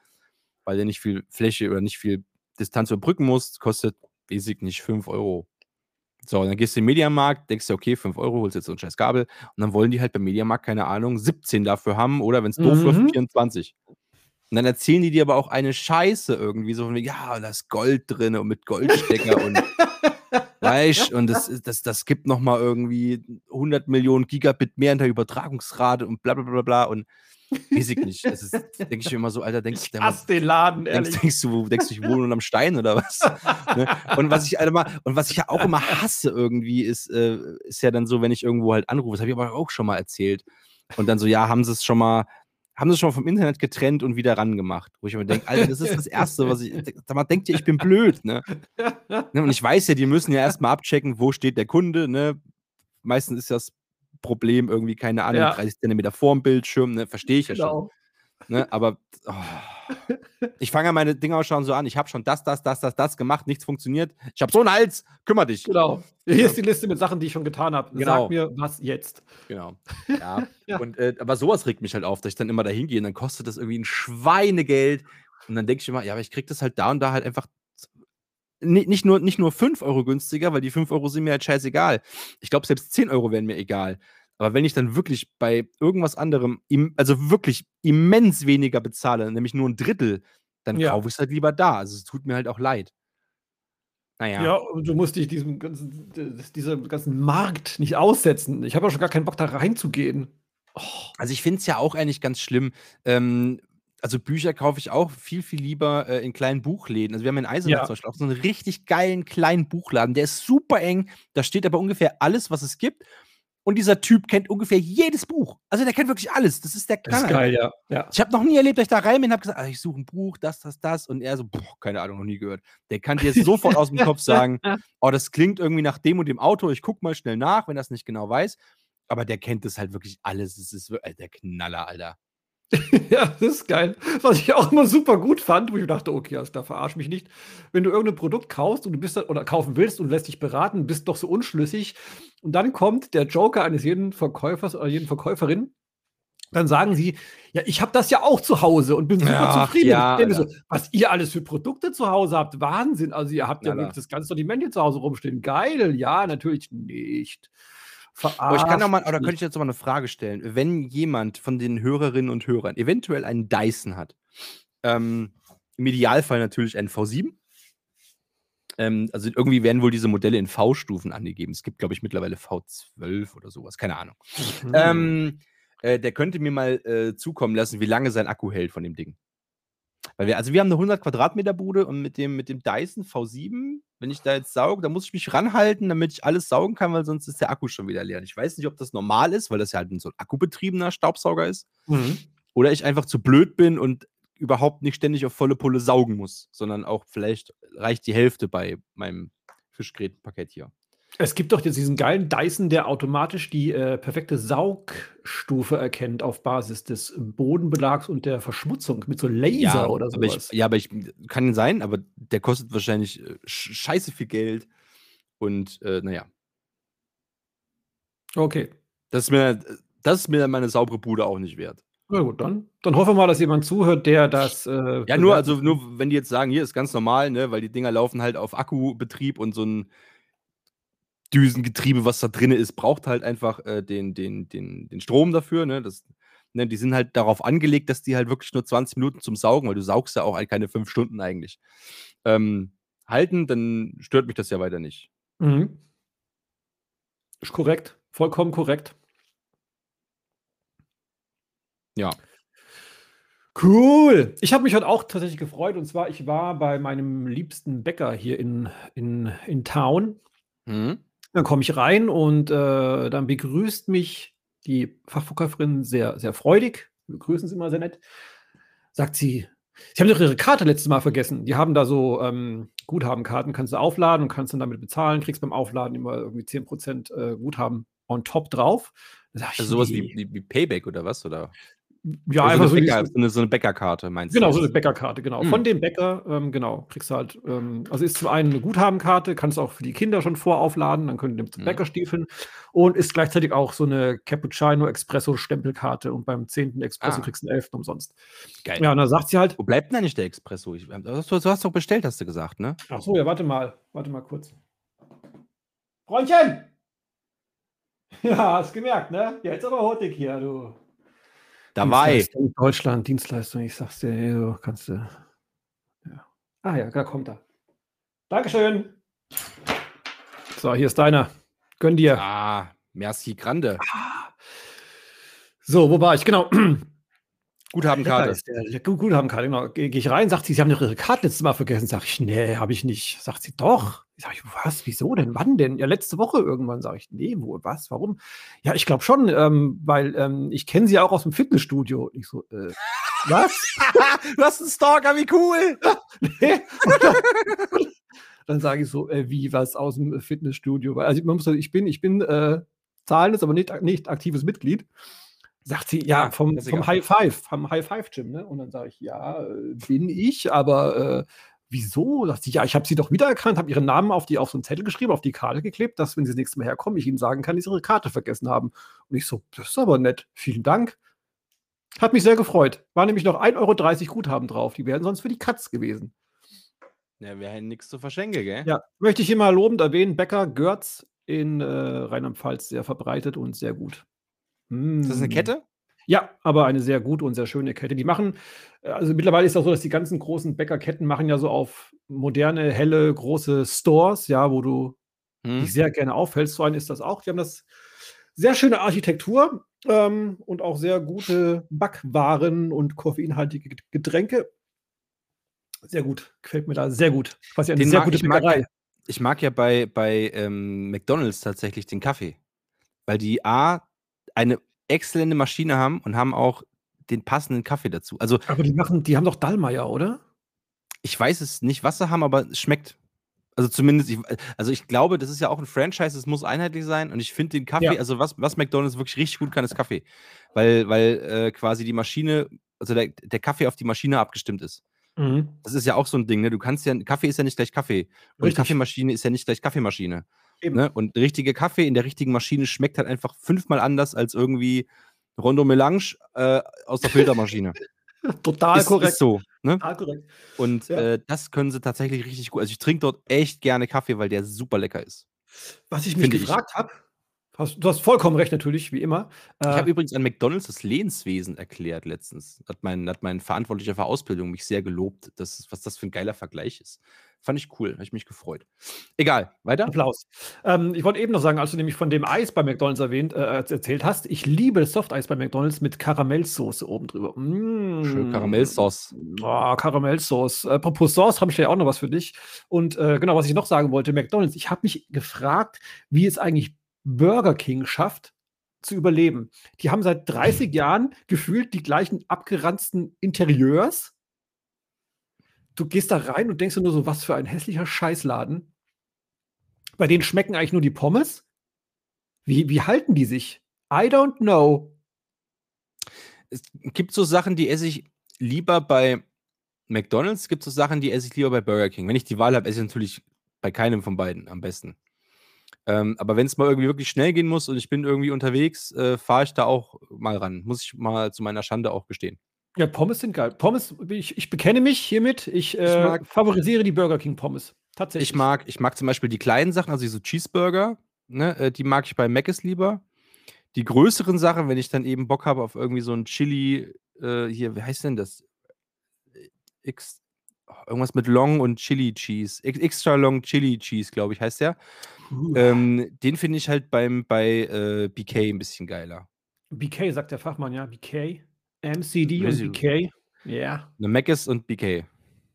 weil der nicht viel Fläche oder nicht viel Distanz überbrücken muss, kostet, weiß ich nicht, 5 Euro so, dann gehst du in den Mediamarkt, denkst du, okay, 5 Euro, holst jetzt so ein scheiß Kabel. Und dann wollen die halt beim Mediamarkt, keine Ahnung, 17 dafür haben oder wenn es doof mhm. läuft, 24. Und dann erzählen die dir aber auch eine Scheiße irgendwie, so von ja, da ist Gold drin und mit Goldstecker und <laughs> weißt, und das, das, das gibt nochmal irgendwie 100 Millionen Gigabit mehr in der Übertragungsrate und bla bla bla bla und Weiß ich nicht. Das ist, denke ich mir immer so, Alter, denkst du, den Laden, ehrlich. Denkst, denkst, du, denkst du, ich wohne unterm Stein oder was? ne? Und was ich Alter, und was ich ja auch immer hasse irgendwie, ist, äh, ist ja dann so, wenn ich irgendwo halt anrufe, das habe ich aber auch schon mal erzählt. Und dann so, ja, haben sie es schon mal, haben sie schon vom Internet getrennt und wieder ran gemacht. Wo ich mir denke, Alter, das ist das Erste, was ich. <laughs> Sag mal, denkt ihr, ich bin blöd, ne? ne? Und ich weiß ja, die müssen ja erstmal abchecken, wo steht der Kunde, ne? Meistens ist das Problem, irgendwie, keine Ahnung, ja. 30 Zentimeter vorm Bildschirm, ne? verstehe ich ja genau. schon. Ne? Aber oh. ich fange ja meine Dinger auch schon so an. Ich habe schon das, das, das, das, das gemacht, nichts funktioniert. Ich habe so einen Hals, kümmere dich. Genau. Hier ist die Liste mit Sachen, die ich schon getan habe. Genau. Sag mir, was jetzt. Genau. Ja. <laughs> ja. Und, äh, aber sowas regt mich halt auf, dass ich dann immer dahin gehe und dann kostet das irgendwie ein Schweinegeld. Und dann denke ich immer, ja, aber ich kriege das halt da und da halt einfach nicht nur, nicht nur 5 Euro günstiger, weil die 5 Euro sind mir halt scheißegal. Ich glaube, selbst 10 Euro wären mir egal. Aber wenn ich dann wirklich bei irgendwas anderem, also wirklich immens weniger bezahle, nämlich nur ein Drittel, dann ja. kaufe ich es halt lieber da. Also es tut mir halt auch leid. Naja. Ja, und du musst dich diesem ganzen, diesem ganzen Markt nicht aussetzen. Ich habe auch schon gar keinen Bock, da reinzugehen. Oh. Also ich finde es ja auch eigentlich ganz schlimm. Ähm, also Bücher kaufe ich auch viel, viel lieber äh, in kleinen Buchläden. Also wir haben in Eisenach ja. zum Beispiel auch so einen richtig geilen kleinen Buchladen. Der ist super eng. Da steht aber ungefähr alles, was es gibt. Und dieser Typ kennt ungefähr jedes Buch. Also der kennt wirklich alles. Das ist der Knaller. Das ist geil, ja. ja. Ich habe noch nie erlebt, dass ich da rein bin und habe gesagt, ah, ich suche ein Buch, das, das, das. Und er so, boah, keine Ahnung, noch nie gehört. Der kann dir sofort aus dem Kopf sagen, <laughs> oh, das klingt irgendwie nach dem und dem Auto. Ich gucke mal schnell nach, wenn er es nicht genau weiß. Aber der kennt das halt wirklich alles. Das ist äh, der Knaller, Alter. <laughs> ja, das ist geil. Was ich auch immer super gut fand, wo ich dachte, okay, also da verarsch mich nicht. Wenn du irgendein Produkt kaufst und du bist da, oder kaufen willst und lässt dich beraten, bist doch so unschlüssig. Und dann kommt der Joker eines jeden Verkäufers oder jeden Verkäuferin. Dann sagen sie, ja, ich habe das ja auch zu Hause und bin super Ach, zufrieden. Ja, ja. So, was ihr alles für Produkte zu Hause habt, Wahnsinn. Also ihr habt ja, ja das ganze Sortiment hier zu Hause rumstehen. Geil, ja, natürlich nicht. Aber ich kann auch mal, oder könnte ich jetzt mal eine Frage stellen? Wenn jemand von den Hörerinnen und Hörern eventuell einen Dyson hat, ähm, im Idealfall natürlich einen V7. Ähm, also irgendwie werden wohl diese Modelle in V-Stufen angegeben. Es gibt, glaube ich, mittlerweile V12 oder sowas, keine Ahnung. Mhm. Ähm, äh, der könnte mir mal äh, zukommen lassen, wie lange sein Akku hält von dem Ding. Weil wir, also wir haben eine 100 Quadratmeter Bude und mit dem, mit dem Dyson V7, wenn ich da jetzt sauge, dann muss ich mich ranhalten, damit ich alles saugen kann, weil sonst ist der Akku schon wieder leer. Ich weiß nicht, ob das normal ist, weil das ja halt so ein akkubetriebener Staubsauger ist. Mhm. Oder ich einfach zu blöd bin und überhaupt nicht ständig auf volle Pulle saugen muss, sondern auch vielleicht reicht die Hälfte bei meinem Fischgrätenpaket hier. Es gibt doch jetzt diesen geilen Dyson, der automatisch die äh, perfekte Saugstufe erkennt auf Basis des Bodenbelags und der Verschmutzung mit so Laser ja, oder sowas. Aber ich, ja, aber ich kann sein, aber der kostet wahrscheinlich äh, scheiße viel Geld und äh, naja. Okay. Das ist, mir, das ist mir meine saubere Bude auch nicht wert. Na gut, dann, dann hoffen wir mal, dass jemand zuhört, der das. Äh, ja, nur, also nur, wenn die jetzt sagen, hier ist ganz normal, ne, weil die Dinger laufen halt auf Akkubetrieb und so ein Düsengetriebe, was da drin ist, braucht halt einfach äh, den, den, den, den Strom dafür. Ne? Das, ne? Die sind halt darauf angelegt, dass die halt wirklich nur 20 Minuten zum Saugen, weil du saugst ja auch halt keine fünf Stunden eigentlich, ähm, halten, dann stört mich das ja weiter nicht. Mhm. Ist korrekt. Vollkommen korrekt. Ja. Cool. Ich habe mich heute auch tatsächlich gefreut. Und zwar, ich war bei meinem liebsten Bäcker hier in, in, in Town. Mhm. Dann komme ich rein und äh, dann begrüßt mich die Fachverkäuferin sehr, sehr freudig. Wir begrüßen sie immer sehr nett. Sagt sie, Sie haben doch Ihre Karte letztes Mal vergessen. Die haben da so ähm, Guthabenkarten, kannst du aufladen und kannst dann damit bezahlen, kriegst beim Aufladen immer irgendwie 10% äh, Guthaben on top drauf. also sowas nee. wie, wie, Payback oder was? Oder? Ja, einfach so, Bäcker, so, eine, so eine Bäckerkarte, meinst genau, du? Genau, so eine Bäckerkarte, genau. Hm. Von dem Bäcker, ähm, genau, kriegst du halt, ähm, also ist zum einen eine Guthabenkarte, kannst du auch für die Kinder schon voraufladen, dann können die zum hm. Bäcker stiefeln und ist gleichzeitig auch so eine Cappuccino Espresso Stempelkarte und beim 10. Espresso ah. kriegst du einen 11. umsonst. Geil. Ja, und dann sagt sie halt. Wo bleibt denn eigentlich der Espresso? Ich, du, du hast doch bestellt, hast du gesagt, ne? Ach so, ja, warte mal, warte mal kurz. Freundchen! <laughs> Ja, hast gemerkt, ne? Jetzt aber hurtig hier, du. Dabei. Deutschland, Dienstleistung, ich sag's dir, du kannst du. Ja. Ah ja, da kommt er. Dankeschön. So, hier ist deiner. Gönn dir. Ah, merci grande. So, wo war ich? Genau. <clears throat> Guthabenkarte. Guthabenkarte, genau. Gehe ich rein, sagt sie, Sie haben Ihre Karte letztes Mal vergessen. Sag ich, nee, habe ich nicht. Sagt sie, doch. Sag ich, was? Wieso denn? Wann denn? Ja, letzte Woche irgendwann. Sag ich, nee, wo, was? Warum? Ja, ich glaube schon, ähm, weil ähm, ich kenne sie auch aus dem Fitnessstudio. Ich so, äh, was? <laughs> du hast einen Stalker, wie cool! <laughs> nee. dann sage ich so, äh, wie was aus dem Fitnessstudio? Also man muss sagen, ich bin, ich bin äh, zahlendes, aber nicht, nicht aktives Mitglied. Sagt sie, ja, vom, vom High Five, vom High Five Gym, ne? Und dann sage ich, ja, äh, bin ich, aber äh, wieso? Sagt sie, ja, ich habe sie doch wiedererkannt, habe ihren Namen auf, die, auf so einen Zettel geschrieben, auf die Karte geklebt, dass, wenn sie das nächste Mal herkommen, ich ihnen sagen kann, dass sie ihre Karte vergessen haben. Und ich so, das ist aber nett, vielen Dank. Hat mich sehr gefreut. War nämlich noch 1,30 Euro Guthaben drauf. Die wären sonst für die Katz gewesen. Ja, wir hätten nichts zu verschenken, gell? Ja, möchte ich hier mal lobend erwähnen, Bäcker Görz in äh, Rheinland-Pfalz sehr verbreitet und sehr gut. Mm. Ist das eine hm. Kette? Ja, aber eine sehr gute und sehr schöne Kette. Die machen, äh, also mittlerweile ist es auch so, dass die ganzen großen Bäckerketten machen ja so auf moderne, helle, große Stores, ja, wo du hm. dich sehr gerne aufhältst. So ein ist das auch. Die haben das sehr schöne Architektur ähm, und auch sehr gute Backwaren und koffeinhaltige Getränke. Sehr gut. Gefällt mir da sehr gut. Quasi eine den sehr gute ich Bäckerei. Mag, ich mag ja bei, bei ähm, McDonalds tatsächlich den Kaffee. Weil die A eine exzellente Maschine haben und haben auch den passenden Kaffee dazu. Also, aber die machen, die haben doch Dallmayr, oder? Ich weiß es nicht, was sie haben, aber es schmeckt. Also zumindest, ich, also ich glaube, das ist ja auch ein Franchise, es muss einheitlich sein und ich finde den Kaffee, ja. also was, was McDonalds wirklich richtig gut kann, ist Kaffee. Weil, weil äh, quasi die Maschine, also der, der Kaffee auf die Maschine abgestimmt ist. Mhm. Das ist ja auch so ein Ding, ne? Du kannst ja, Kaffee ist ja nicht gleich Kaffee. Und Richtig. Kaffeemaschine ist ja nicht gleich Kaffeemaschine. Ne? Und richtige Kaffee in der richtigen Maschine schmeckt halt einfach fünfmal anders als irgendwie Rondo Melange äh, aus der Filtermaschine. <laughs> Total ist, korrekt. Ist so. Ne? Total korrekt. Und ja. äh, das können sie tatsächlich richtig gut. Also ich trinke dort echt gerne Kaffee, weil der super lecker ist. Was ich mich gefragt habe, Hast, du hast vollkommen recht, natürlich, wie immer. Ich habe äh, übrigens an McDonalds das Lehnswesen erklärt letztens. Hat mein, hat mein Verantwortlicher für Ausbildung mich sehr gelobt, dass, was das für ein geiler Vergleich ist. Fand ich cool, habe ich mich gefreut. Egal, weiter. Applaus. Ähm, ich wollte eben noch sagen, als du nämlich von dem Eis bei McDonalds erwähnt, äh, erzählt hast, ich liebe das Softeis bei McDonalds mit Karamellsoße oben drüber. Mmh. Schön Karamellsauce. Oh, Karamellsauce. Apropos Sauce, habe ich ja auch noch was für dich. Und äh, genau, was ich noch sagen wollte, McDonalds, ich habe mich gefragt, wie es eigentlich Burger King schafft, zu überleben. Die haben seit 30 Jahren gefühlt die gleichen abgeranzten Interieurs. Du gehst da rein und denkst dir nur so, was für ein hässlicher Scheißladen. Bei denen schmecken eigentlich nur die Pommes. Wie, wie halten die sich? I don't know. Es gibt so Sachen, die esse ich lieber bei McDonalds, es gibt so Sachen, die esse ich lieber bei Burger King. Wenn ich die Wahl habe, esse ich natürlich bei keinem von beiden am besten. Ähm, aber wenn es mal irgendwie wirklich schnell gehen muss und ich bin irgendwie unterwegs, äh, fahre ich da auch mal ran. Muss ich mal zu meiner Schande auch gestehen. Ja, Pommes sind geil. Pommes, ich, ich bekenne mich hiermit. Ich, äh, ich mag, favorisiere die Burger King Pommes. Tatsächlich. Ich mag, ich mag zum Beispiel die kleinen Sachen, also diese Cheeseburger, ne, äh, die mag ich bei Mc's lieber. Die größeren Sachen, wenn ich dann eben Bock habe auf irgendwie so ein Chili, äh, hier, wie heißt denn das? X, irgendwas mit Long und Chili Cheese. Extra Long Chili Cheese, glaube ich, heißt der. Ähm, den finde ich halt beim, bei äh, BK ein bisschen geiler. BK, sagt der Fachmann, ja. BK. MCD und BK. Ja. Ne, Macis und BK.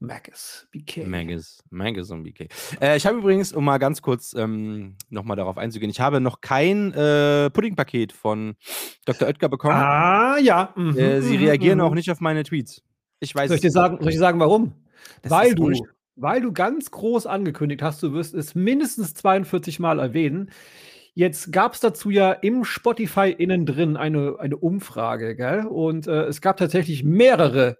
Macis, BK. Macis, Macis und BK. Äh, ich habe übrigens, um mal ganz kurz ähm, nochmal darauf einzugehen, ich habe noch kein äh, Puddingpaket von Dr. Oetker bekommen. Ah, ja. Mhm, äh, sie mhm, reagieren mhm. auch nicht auf meine Tweets. Ich weiß soll ich dir sagen, soll ich dir sagen, warum? Das Weil du, weil du ganz groß angekündigt hast, du wirst es mindestens 42 Mal erwähnen. Jetzt gab es dazu ja im Spotify innen drin eine, eine Umfrage, gell? Und äh, es gab tatsächlich mehrere,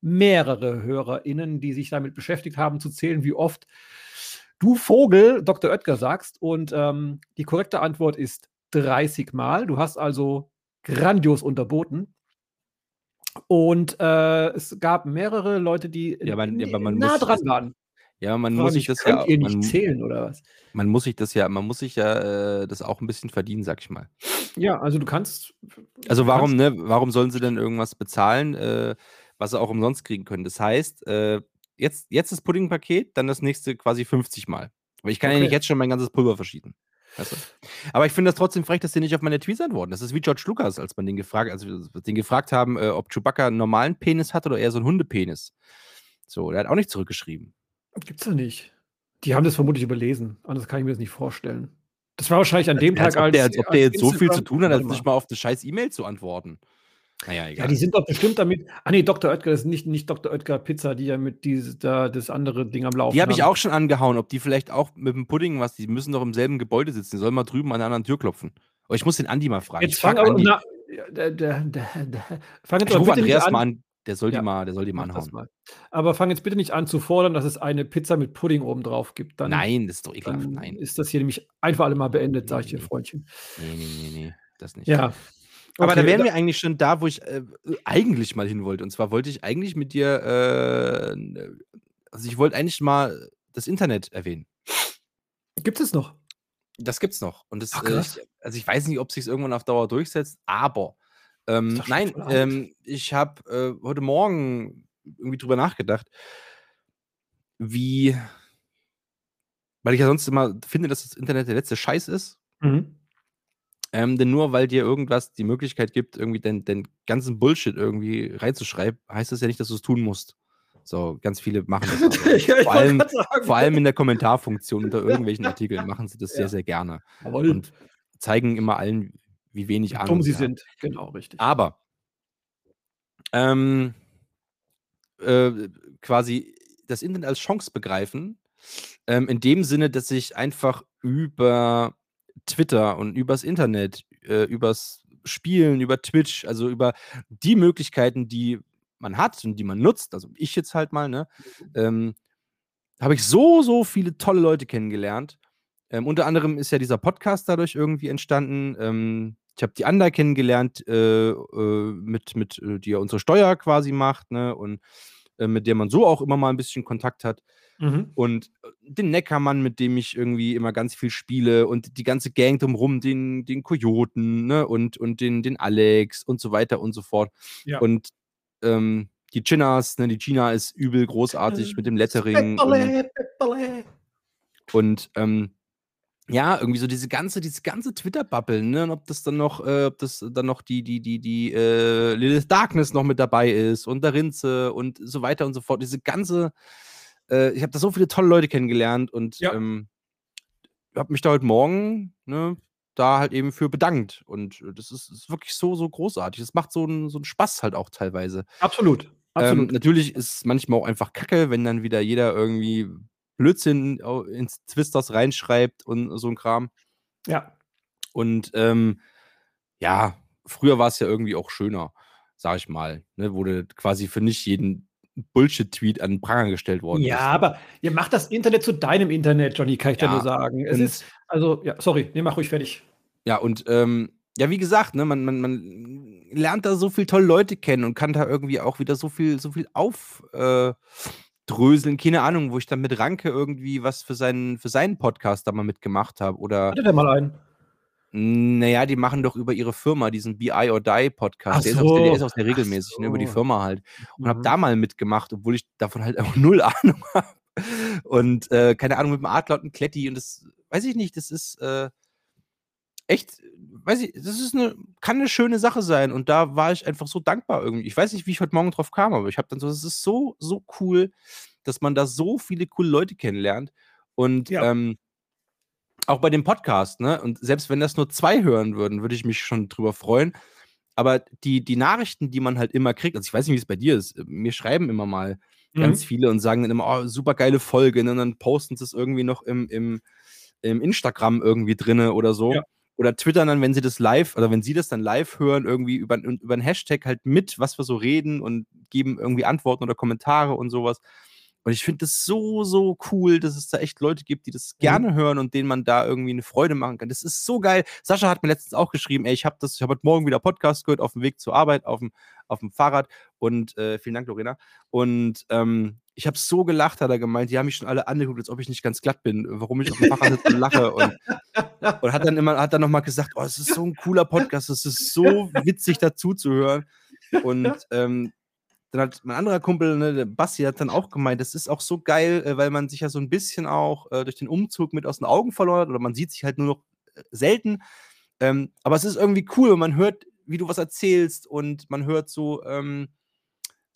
mehrere HörerInnen, die sich damit beschäftigt haben, zu zählen, wie oft du Vogel Dr. Oetker sagst. Und ähm, die korrekte Antwort ist 30 Mal. Du hast also grandios unterboten. Und äh, es gab mehrere Leute, die Ja, man, ja, man nah muss, dran waren. Ja, man Frage muss sich das könnt ja, ihr nicht man, zählen oder was? man muss sich das ja, man muss sich ja äh, das auch ein bisschen verdienen, sag ich mal. Ja, also du kannst. Also warum, kannst ne, warum sollen sie denn irgendwas bezahlen, äh, was sie auch umsonst kriegen können? Das heißt, äh, jetzt, jetzt das Puddingpaket, dann das nächste quasi 50 Mal. Aber ich kann ja nicht Okay. jetzt schon mein ganzes Pulver verschieden. Weißt du? Aber ich finde das trotzdem frech, dass die nicht auf meine Tweets antworten. Das ist wie George Lucas, als man den gefragt, als wir den gefragt haben, äh, ob Chewbacca einen normalen Penis hat oder eher so einen Hundepenis. So, der hat auch nicht zurückgeschrieben. Gibt's ja nicht. Die haben das vermutlich überlesen. Anders kann ich mir das nicht vorstellen. Das war wahrscheinlich an dem Als Tag, ob der, als, als ob der als jetzt so viel zu Instagram- tun hat, als nicht mal auf eine scheiß E-Mail zu antworten. Naja, Ja, egal. die sind doch bestimmt damit. Ah, nee, Dr. Oetker, das ist nicht, nicht Dr. Oetker Pizza, die ja mit dieses, da, das andere Ding am Laufen Die habe ich auch schon angehauen, ob die vielleicht auch mit dem Pudding was, die müssen doch im selben Gebäude sitzen, die sollen mal drüben an der anderen Tür klopfen. Aber ich muss den Andi mal fragen. Jetzt ich fang aber, na, ja, fang jetzt Ich aber rufe Andreas an. mal an, der soll Ja, die mal, der soll die mal anhauen. mal. Aber fang jetzt bitte nicht an zu fordern, dass es eine Pizza mit Pudding oben drauf gibt. Dann, Nein, das ist doch ekelhaft. Nein. ist das hier nämlich einfach alle mal beendet, sage ich dir, Nee. Freundchen. Nee, nee, nee, nee, das nicht. Ja. Aber da Okay, wären da- wir eigentlich schon da, wo ich äh, eigentlich mal hin wollte. Und zwar wollte ich eigentlich mit dir, äh, also ich wollte eigentlich mal das Internet erwähnen. Gibt es noch? Das gibt's noch. Und das, Ach, äh, also ich weiß nicht, ob sich irgendwann auf Dauer durchsetzt, aber ähm, nein, ähm, ich habe äh, heute Morgen irgendwie drüber nachgedacht, wie, weil ich ja sonst immer finde, dass das Internet der letzte Scheiß ist. Mhm. Ähm, denn nur weil dir irgendwas die Möglichkeit gibt, irgendwie den, den ganzen Bullshit irgendwie reinzuschreiben, heißt das ja nicht, dass du es tun musst. So, ganz viele machen das. aber. <laughs> ja, vor, allem, vor allem in der Kommentarfunktion unter <laughs> irgendwelchen Artikeln machen sie das sehr, Ja. sehr gerne. Jawohl. Und zeigen immer allen, wie wenig Ahnung dumm sie haben. sind. Genau, richtig. Aber ähm, äh, quasi das Internet als Chance begreifen, ähm, in dem Sinne, dass ich einfach über Twitter und übers Internet, äh, übers Spielen, über Twitch, also über die Möglichkeiten, die man hat und die man nutzt, also ich jetzt halt mal, ne, ähm, habe ich so, so viele tolle Leute kennengelernt. Ähm, unter anderem ist ja dieser Podcast dadurch irgendwie entstanden. Ähm, ich habe die Anda kennengelernt, äh, äh, mit, mit, äh, die ja unsere Steuer quasi macht, ne? Und äh, mit der man so auch immer mal ein bisschen Kontakt hat. Mhm. Und äh, den Neckermann, mit dem ich irgendwie immer ganz viel spiele und die ganze Gang drumherum, den, den Kojoten, ne? Und, und den, den Alex und so weiter und so fort. Ja. Und ähm, die Chinas, ne? Die China ist übel großartig mit dem <laughs> Lettering. Und, Pepperle, Pepperle. und ähm, ja, irgendwie so diese ganze, diese ganze Twitter-Bubble, ne? Und ob das dann noch, äh, ob das dann noch die, die, die, die äh, Lilith Darkness noch mit dabei ist und der Rinze und so weiter und so fort. Diese ganze, äh, ich habe da so viele tolle Leute kennengelernt und Ja. ähm, habe mich da heute Morgen, ne, da halt eben für bedankt. Und äh, das ist, ist wirklich so, so großartig. Das macht so einen so einen Spaß halt auch teilweise. Absolut. Ähm, Absolut. natürlich ist es manchmal auch einfach kacke, wenn dann wieder jeder irgendwie Blödsinn ins Twisters reinschreibt und so ein Kram. ja. Und ähm, ja, früher war es ja irgendwie auch schöner, sag ich mal, ne, du quasi für nicht jeden Bullshit-Tweet an den Pranger gestellt worden Ja, bist. aber ihr macht das Internet zu deinem Internet, Johnny, kann ich dir Ja, nur sagen. Es ist, also, ja, sorry, nee, mach ruhig fertig. Ja, und ähm, ja, wie gesagt, ne, man, man, man lernt da so viele tolle Leute kennen und kann da irgendwie auch wieder so viel, so viel aufdröseln. Keine Ahnung, wo ich dann mit Ranke irgendwie was für seinen, für seinen Podcast da mal mitgemacht habe. Oder, Hatte der mal einen? naja, die machen doch über ihre Firma diesen BI or Die Podcast. Ach der, ist auch, der, der ist so, auch sehr regelmäßig, ne, über die so. Firma halt. Und habe Mhm. da mal mitgemacht, obwohl ich davon halt auch null <laughs> Ahnung habe. Und äh, keine Ahnung, mit dem Adler und Kletti. Und das weiß ich nicht, das ist äh, echt, weiß ich, das ist eine, kann eine schöne Sache sein. Und da war ich einfach so dankbar irgendwie. Ich weiß nicht, wie ich heute Morgen drauf kam, aber ich habe dann so, es ist so, so cool, dass man da so viele coole Leute kennenlernt. Und Ja. ähm, auch bei dem Podcast, ne? Und selbst wenn das nur zwei hören würden, würde ich mich schon drüber freuen. Aber die, die Nachrichten, die man halt immer kriegt, also ich weiß nicht, wie es bei dir ist, mir schreiben immer mal Mhm. ganz viele und sagen dann immer, oh, super geile Folge, ne? und dann posten sie es irgendwie noch im, im, im Instagram irgendwie drinne oder so. Ja. Oder twittern dann, wenn sie das live, oder wenn sie das dann live hören, irgendwie über, über einen Hashtag halt mit, was wir so reden und geben irgendwie Antworten oder Kommentare und sowas. Und ich finde das so, so cool, dass es da echt Leute gibt, die das mhm. gerne hören und denen man da irgendwie eine Freude machen kann. Das ist so geil. Sascha hat mir letztens auch geschrieben, ey, ich habe das, ich habe heute Morgen wieder Podcast gehört auf dem Weg zur Arbeit, auf dem, auf dem Fahrrad. Und äh, vielen Dank, Lorena. Und ähm, ich habe so gelacht, hat er gemeint, die haben mich schon alle angeguckt, als ob ich nicht ganz glatt bin, warum ich auf dem Fahrrad sitze und lache. Und, und hat dann immer, hat dann nochmal gesagt, oh, es ist so ein cooler Podcast, es ist so witzig dazu zu hören. Und ähm, dann hat mein anderer Kumpel, ne, der Basti, hat dann auch gemeint, das ist auch so geil, äh, weil man sich ja so ein bisschen auch äh, durch den Umzug mit aus den Augen verloren hat oder man sieht sich halt nur noch äh, selten. Ähm, aber es ist irgendwie cool, man hört, wie du was erzählst und man hört so, ähm,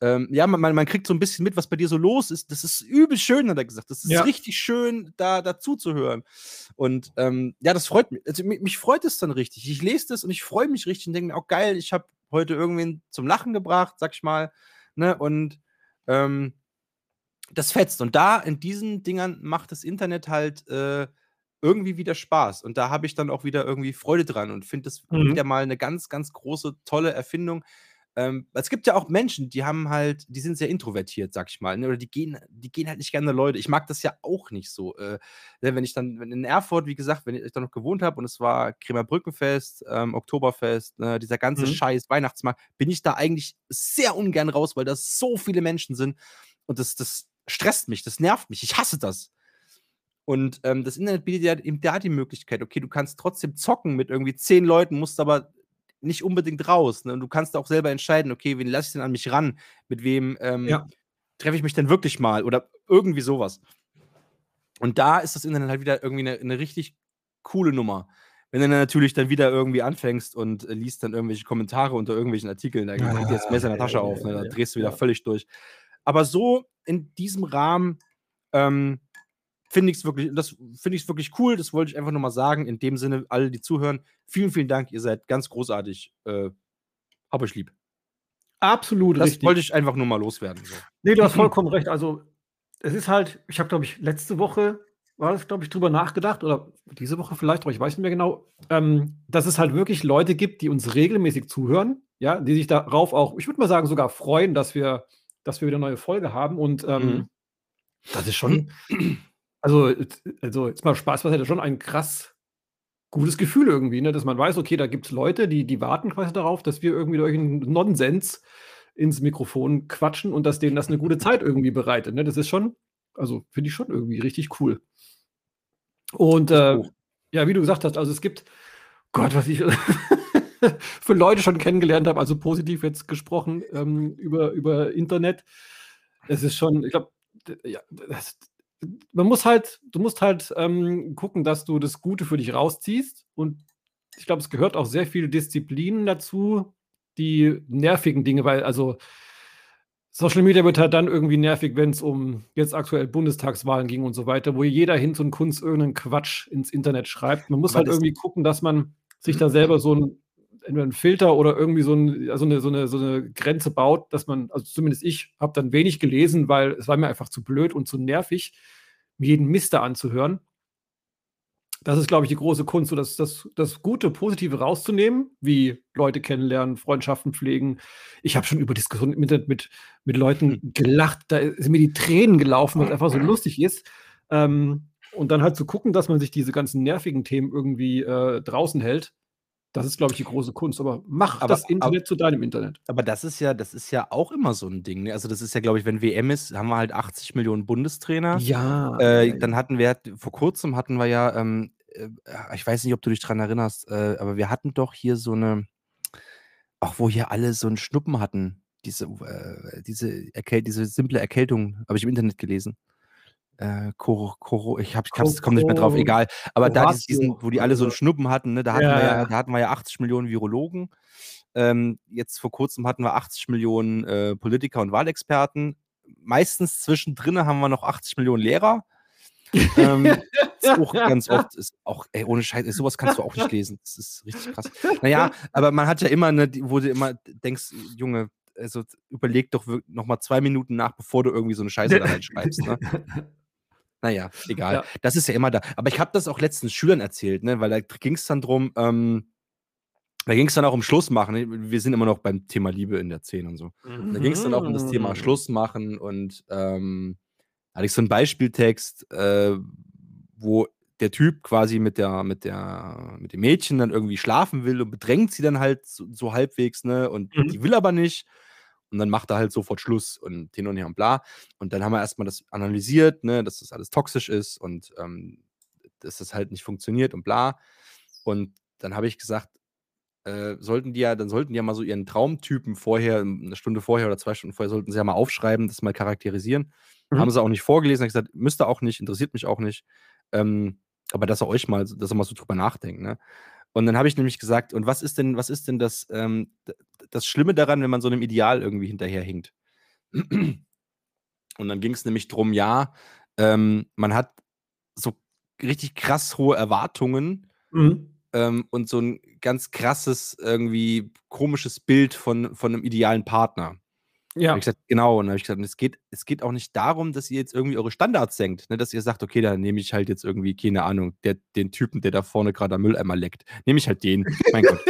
ähm, ja, man, man kriegt so ein bisschen mit, was bei dir so los ist. Das ist übel schön, hat er gesagt. Das ist ja. richtig schön, da dazu zu hören. Und ähm, ja, das freut mich. Also, mich. mich. freut es dann richtig. Ich lese das und ich freue mich richtig und denke mir auch geil, ich habe heute irgendwen zum Lachen gebracht, sag ich mal. Ne? Und ähm, das fetzt. Und da in diesen Dingern macht das Internet halt äh, irgendwie wieder Spaß. Und da habe ich dann auch wieder irgendwie Freude dran und finde das mhm. wieder mal eine ganz, ganz große, tolle Erfindung. Ähm, es gibt ja auch Menschen, die haben halt, die sind sehr introvertiert, sag ich mal, ne? oder die gehen, die gehen halt nicht gerne Leute. Ich mag das ja auch nicht so. Äh, ne, wenn ich dann in Erfurt, wie gesagt, wenn ich da noch gewohnt habe und es war Kremer Brückenfest, ähm, Oktoberfest, ne, dieser ganze mhm. Scheiß, Weihnachtsmarkt, bin ich da eigentlich sehr ungern raus, weil da so viele Menschen sind und das, das stresst mich, das nervt mich, ich hasse das. Und ähm, das Internet bietet ja eben da die Möglichkeit, okay, du kannst trotzdem zocken mit irgendwie zehn Leuten, musst aber nicht unbedingt raus. Ne? Und du kannst auch selber entscheiden, okay, wen lasse ich denn an mich ran? Mit wem ähm, ja. treffe ich mich denn wirklich mal? Oder irgendwie sowas. Und da ist das Internet halt wieder irgendwie eine, eine richtig coole Nummer. Wenn du dann natürlich dann wieder irgendwie anfängst und äh, liest dann irgendwelche Kommentare unter irgendwelchen Artikeln, da geht ah, dir das Messer in der Tasche ja, auf, ne? da drehst du wieder völlig durch. Aber so in diesem Rahmen ähm, finde ich es wirklich, das finde ich wirklich cool. Das wollte ich einfach nur mal sagen. In dem Sinne, alle, die zuhören, vielen, vielen Dank. Ihr seid ganz großartig. Äh, hab euch lieb. Absolut das richtig. Wollte ich einfach nur mal loswerden. So. Nee, du hast <clears throat> vollkommen recht. Also, es ist halt, ich habe, glaube ich, letzte Woche war das, glaube ich, drüber nachgedacht oder diese Woche vielleicht, aber ich weiß nicht mehr genau, ähm, dass es halt wirklich Leute gibt, die uns regelmäßig zuhören, ja, die sich darauf auch, ich würde mal sagen, sogar freuen, dass wir, dass wir wieder eine neue Folge haben und ähm, mhm. das ist schon, <clears throat> also, also jetzt mal Spaß, was hätte schon ein krass gutes Gefühl irgendwie, ne? dass man weiß, okay, da gibt es Leute, die, die warten quasi darauf, dass wir irgendwie durch einen Nonsens ins Mikrofon quatschen und dass denen das eine gute Zeit irgendwie bereitet. Ne? Das ist schon, also finde ich schon irgendwie richtig cool. Und äh, ja, wie du gesagt hast, also es gibt, Gott, was ich <laughs> für Leute schon kennengelernt habe, also positiv jetzt gesprochen ähm, über, über Internet. Es ist schon, ich glaube, ja, das, man muss halt, du musst halt ähm, gucken, dass du das Gute für dich rausziehst. Und ich glaube, es gehört auch sehr viel Disziplin dazu, die nervigen Dinge, weil also Social Media wird halt dann irgendwie nervig, wenn es um jetzt aktuell Bundestagswahlen ging und so weiter, wo jeder hin und Kunst irgendeinen Quatsch ins Internet schreibt. Man muss Aber halt irgendwie gucken, dass man sich da selber so ein entweder einen Filter oder irgendwie so, ein, also eine, so, eine, so eine Grenze baut, dass man, also zumindest ich habe dann wenig gelesen, weil es war mir einfach zu blöd und zu nervig, mir jeden Mister anzuhören. Das ist, glaube ich, die große Kunst, so das, das, das Gute, Positive rauszunehmen, wie Leute kennenlernen, Freundschaften pflegen. Ich habe schon über Diskussionen im Internet mit, mit Leuten hm. gelacht, da sind mir die Tränen gelaufen, weil es einfach so <laughs> lustig ist. Ähm, und dann halt zu gucken, dass man sich diese ganzen nervigen Themen irgendwie äh, draußen hält das ist, glaube ich, die große Kunst. Aber mach aber, das Internet aber, zu deinem Internet. Aber das ist ja, das ist ja auch immer so ein Ding. Ne? Also das ist ja, glaube ich, wenn WM ist, haben wir halt 80 Millionen Bundestrainer. Ja. Äh, dann hatten wir vor kurzem hatten wir ja, ähm, äh, ich weiß nicht, ob du dich daran erinnerst, äh, aber wir hatten doch hier so eine, auch wo hier alle so einen Schnuppen hatten. Diese, äh, diese, Erkäl diese simple Erkältung, habe ich im Internet gelesen äh, Koro, Koro, ich, hab, ich komme nicht mehr drauf, egal. Aber da diesen, wo die alle so einen Schnuppen hatten, ne, da, hatten ja. wir ja, da hatten wir ja 80 Millionen Virologen. Ähm, jetzt vor kurzem hatten wir 80 Millionen äh, Politiker und Wahlexperten. Meistens zwischendrin haben wir noch 80 Millionen Lehrer. ähm, ist auch ganz oft, ist auch, ey, ohne Scheiß, sowas kannst du auch nicht lesen. Das ist richtig krass. Naja, aber man hat ja immer, ne, wo du immer denkst, Junge, also überleg doch noch mal zwei Minuten nach, bevor du irgendwie so eine Scheiße da reinschreibst. Ne? <laughs> Naja, egal. Ja. Das ist ja immer da. Aber ich habe das auch letztens Schülern erzählt, ne? weil da ging es dann drum, ähm, da ging es dann auch um Schluss machen. Ne? Wir sind immer noch beim Thema Liebe in der 10 und so. Mhm. Da ging es dann auch um das Thema mhm. Schluss machen und ähm, hatte ich so einen Beispieltext, äh, wo der Typ quasi mit der, mit der, mit dem Mädchen dann irgendwie schlafen will und bedrängt sie dann halt so, so halbwegs, ne? Und mhm. die will aber nicht. Und dann macht er halt sofort Schluss und hin und her und bla. Und dann haben wir erstmal das analysiert, ne, dass das alles toxisch ist und ähm, dass das halt nicht funktioniert und bla. Und dann habe ich gesagt, äh, sollten die ja, dann sollten die ja mal so ihren Traumtypen vorher, eine Stunde vorher oder zwei Stunden vorher, sollten sie ja mal aufschreiben, das mal charakterisieren. Mhm. Haben sie auch nicht vorgelesen, habe gesagt, müsste auch nicht, interessiert mich auch nicht. Ähm, aber dass er euch mal, dass er mal so drüber nachdenkt, ne? Und dann habe ich nämlich gesagt, und was ist denn, was ist denn das, ähm, das Schlimme daran, wenn man so einem Ideal irgendwie hinterherhinkt? Und dann ging es nämlich darum, ja, ähm, man hat so richtig krass hohe Erwartungen mhm. ähm, und so ein ganz krasses, irgendwie komisches Bild von, von einem idealen Partner. Ja. Hab ich gesagt, genau. Und dann habe ich gesagt, es geht, es geht auch nicht darum, dass ihr jetzt irgendwie eure Standards senkt, ne? dass ihr sagt, okay, dann nehme ich halt jetzt irgendwie, keine Ahnung, der, den Typen, der da vorne gerade am Mülleimer leckt. Nehme ich halt den. mein Gott.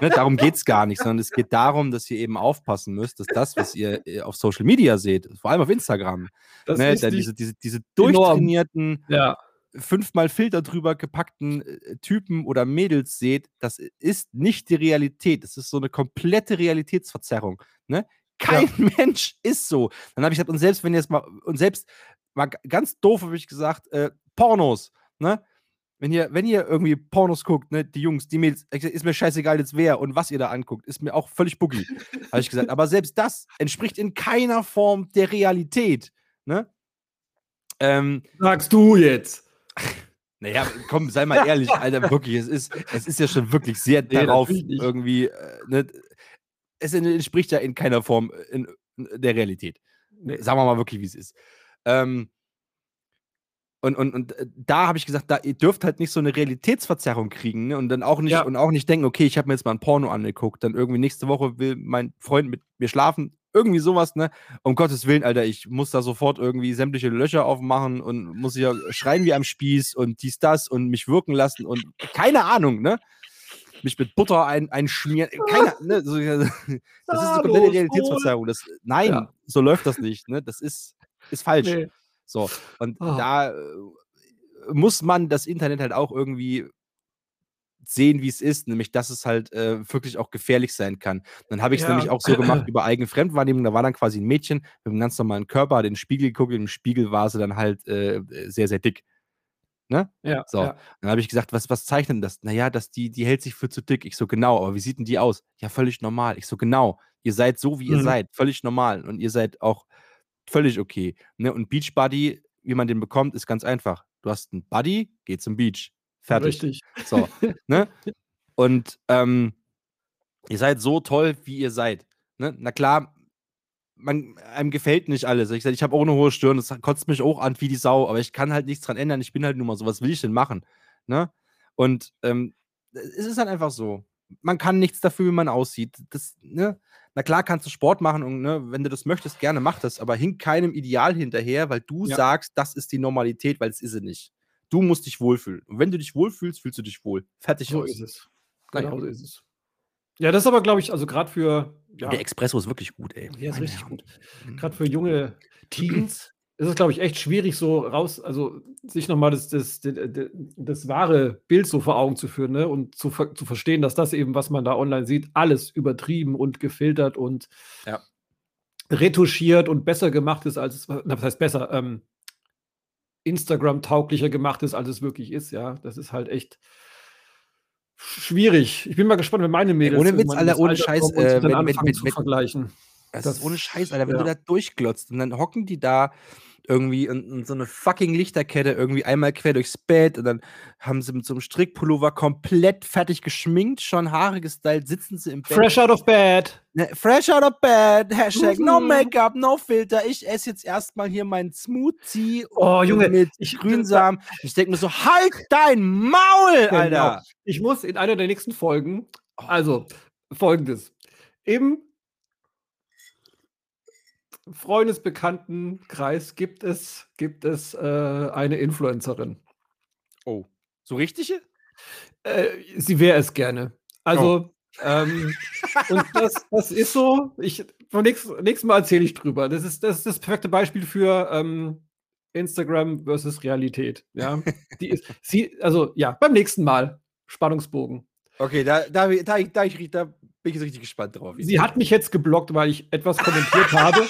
Ne? Darum geht es gar nicht, sondern es geht darum, dass ihr eben aufpassen müsst, dass das, was ihr äh, auf Social Media seht, vor allem auf Instagram, ne? da diese, diese, diese durchtrainierten, ja fünfmal Filter drüber gepackten äh, Typen oder Mädels seht, das ist nicht die Realität. Das ist so eine komplette Realitätsverzerrung. Ne? Kein ja. <laughs> Mensch ist so. Dann habe ich gesagt, und selbst wenn ihr jetzt mal, und selbst mal ganz doof habe ich gesagt, äh, Pornos, ne? Wenn ihr, wenn ihr irgendwie Pornos guckt, ne, die Jungs, die Mädels, ist mir scheißegal jetzt wer und was ihr da anguckt, ist mir auch völlig buggy, <laughs> habe ich gesagt. Aber selbst das entspricht in keiner Form der Realität, ne? Ähm, Sagst du jetzt? <laughs> Naja, komm, sei mal ehrlich, Alter, wirklich, es ist, es ist ja schon wirklich sehr darauf irgendwie, äh, ne, es entspricht ja in keiner Form äh, in, in der Realität. Nee. Sagen wir mal wirklich, wie es ist. Ähm, und, und, und äh, da habe ich gesagt, da, ihr dürft halt nicht so eine Realitätsverzerrung kriegen ne? und dann auch nicht ja. und auch nicht denken, okay, ich habe mir jetzt mal ein Porno angeguckt, dann irgendwie nächste Woche will mein Freund mit mir schlafen, irgendwie sowas, ne? Um Gottes Willen, Alter, ich muss da sofort irgendwie sämtliche Löcher aufmachen und muss hier schreien wie am Spieß und dies, das und mich wirken lassen und keine Ahnung, ne? Mich mit Butter ein, einschmieren. Keine, ne, so, <laughs> das ist eine komplette Realitätsverzerrung. Das, nein, ja. so läuft das nicht. Ne? Das ist, ist falsch. Nee. So, und oh. da äh, muss man das Internet halt auch irgendwie sehen, wie es ist, nämlich dass es halt äh, wirklich auch gefährlich sein kann. Dann habe ich es ja. nämlich auch so gemacht <clears throat> über eigene Fremdwahrnehmung. Da war dann quasi ein Mädchen mit einem ganz normalen Körper, hat in den Spiegel geguckt, im Spiegel war sie dann halt äh, sehr, sehr dick. Ne? Ja. So. Ja. Dann habe ich gesagt, was, was zeichnet das? Naja, dass die, die hält sich für zu dick. Ich so, genau, aber wie sieht denn die aus? Ja, völlig normal. Ich so, genau. Ihr seid so, wie mhm. ihr seid. Völlig normal. Und ihr seid auch völlig okay. Ne? Und Beachbody, wie man den bekommt, ist ganz einfach. Du hast einen Buddy, geh zum Beach. Fertig. Richtig. So. ne? <laughs> Und ähm, ihr seid so toll, wie ihr seid. Ne? Na klar, man, einem gefällt nicht alles. Ich ich habe auch eine hohe Stirn, das kotzt mich auch an wie die Sau, aber ich kann halt nichts dran ändern. Ich bin halt nur mal so, was will ich denn machen? Ne? Und ähm, es ist halt einfach so. Man kann nichts dafür, wie man aussieht. Das, ne? Na klar kannst du Sport machen und ne, wenn du das möchtest, gerne mach das, aber hink keinem Ideal hinterher, weil du ja. sagst, das ist die Normalität, weil es ist sie nicht. Du musst dich wohlfühlen. Und wenn du dich wohlfühlst, fühlst du dich wohl. Fertig so aus. ist es. Genau so ist es. Ja, das ist aber, glaube ich, also gerade für. Ja, der Espresso ist wirklich gut, ey. Ja, ist richtig gut. Gerade für junge Teens ist es, glaube ich, echt schwierig, so raus, also sich nochmal das, das, das, das, wahre Bild so vor Augen zu führen ne? und zu, zu verstehen, dass das eben, was man da online sieht, alles übertrieben und gefiltert und ja. retuschiert und besser gemacht ist, als es, na, was heißt besser, ähm, Instagram-tauglicher gemacht ist, als es wirklich ist, ja. Das ist halt echt schwierig. Ich bin mal gespannt, wenn meine Mädels ohne Witz, Alter, ohne Scheiß, äh, wenn, wenn, zu vergleichen. Das, das, ist ohne Scheiß, Alter, wenn ja. du da durchglotzt und dann hocken die da irgendwie und, und, so eine fucking Lichterkette irgendwie einmal quer durchs Bett und dann haben sie mit so einem Strickpullover komplett fertig geschminkt, schon Haare gestylt, sitzen sie im Bett. Fresh out of bed. Ne, fresh out of bed. Hashtag mhm. no Make-up, no Filter. Ich esse jetzt erstmal hier meinen Smoothie oh, Junge, mit ich, Grünsamen. Ich denke mir so, halt dein Maul, genau. Alter. Ich muss in einer der nächsten Folgen, oh. also folgendes. Freundesbekanntenkreis gibt es, gibt es äh, eine Influencerin. Oh. So richtige? Äh, sie wäre es gerne. Also, Oh. ähm, <laughs> und das, das ist so. Ich, beim nächsten, nächsten Mal erzähle ich drüber. Das ist, das ist das perfekte Beispiel für ähm, Instagram versus Realität. Ja, die ist, sie, also ja, beim nächsten Mal Spannungsbogen. Okay, da, da, da, da, ich, da bin ich jetzt richtig gespannt drauf. Sie hat mich jetzt geblockt, weil ich etwas kommentiert habe.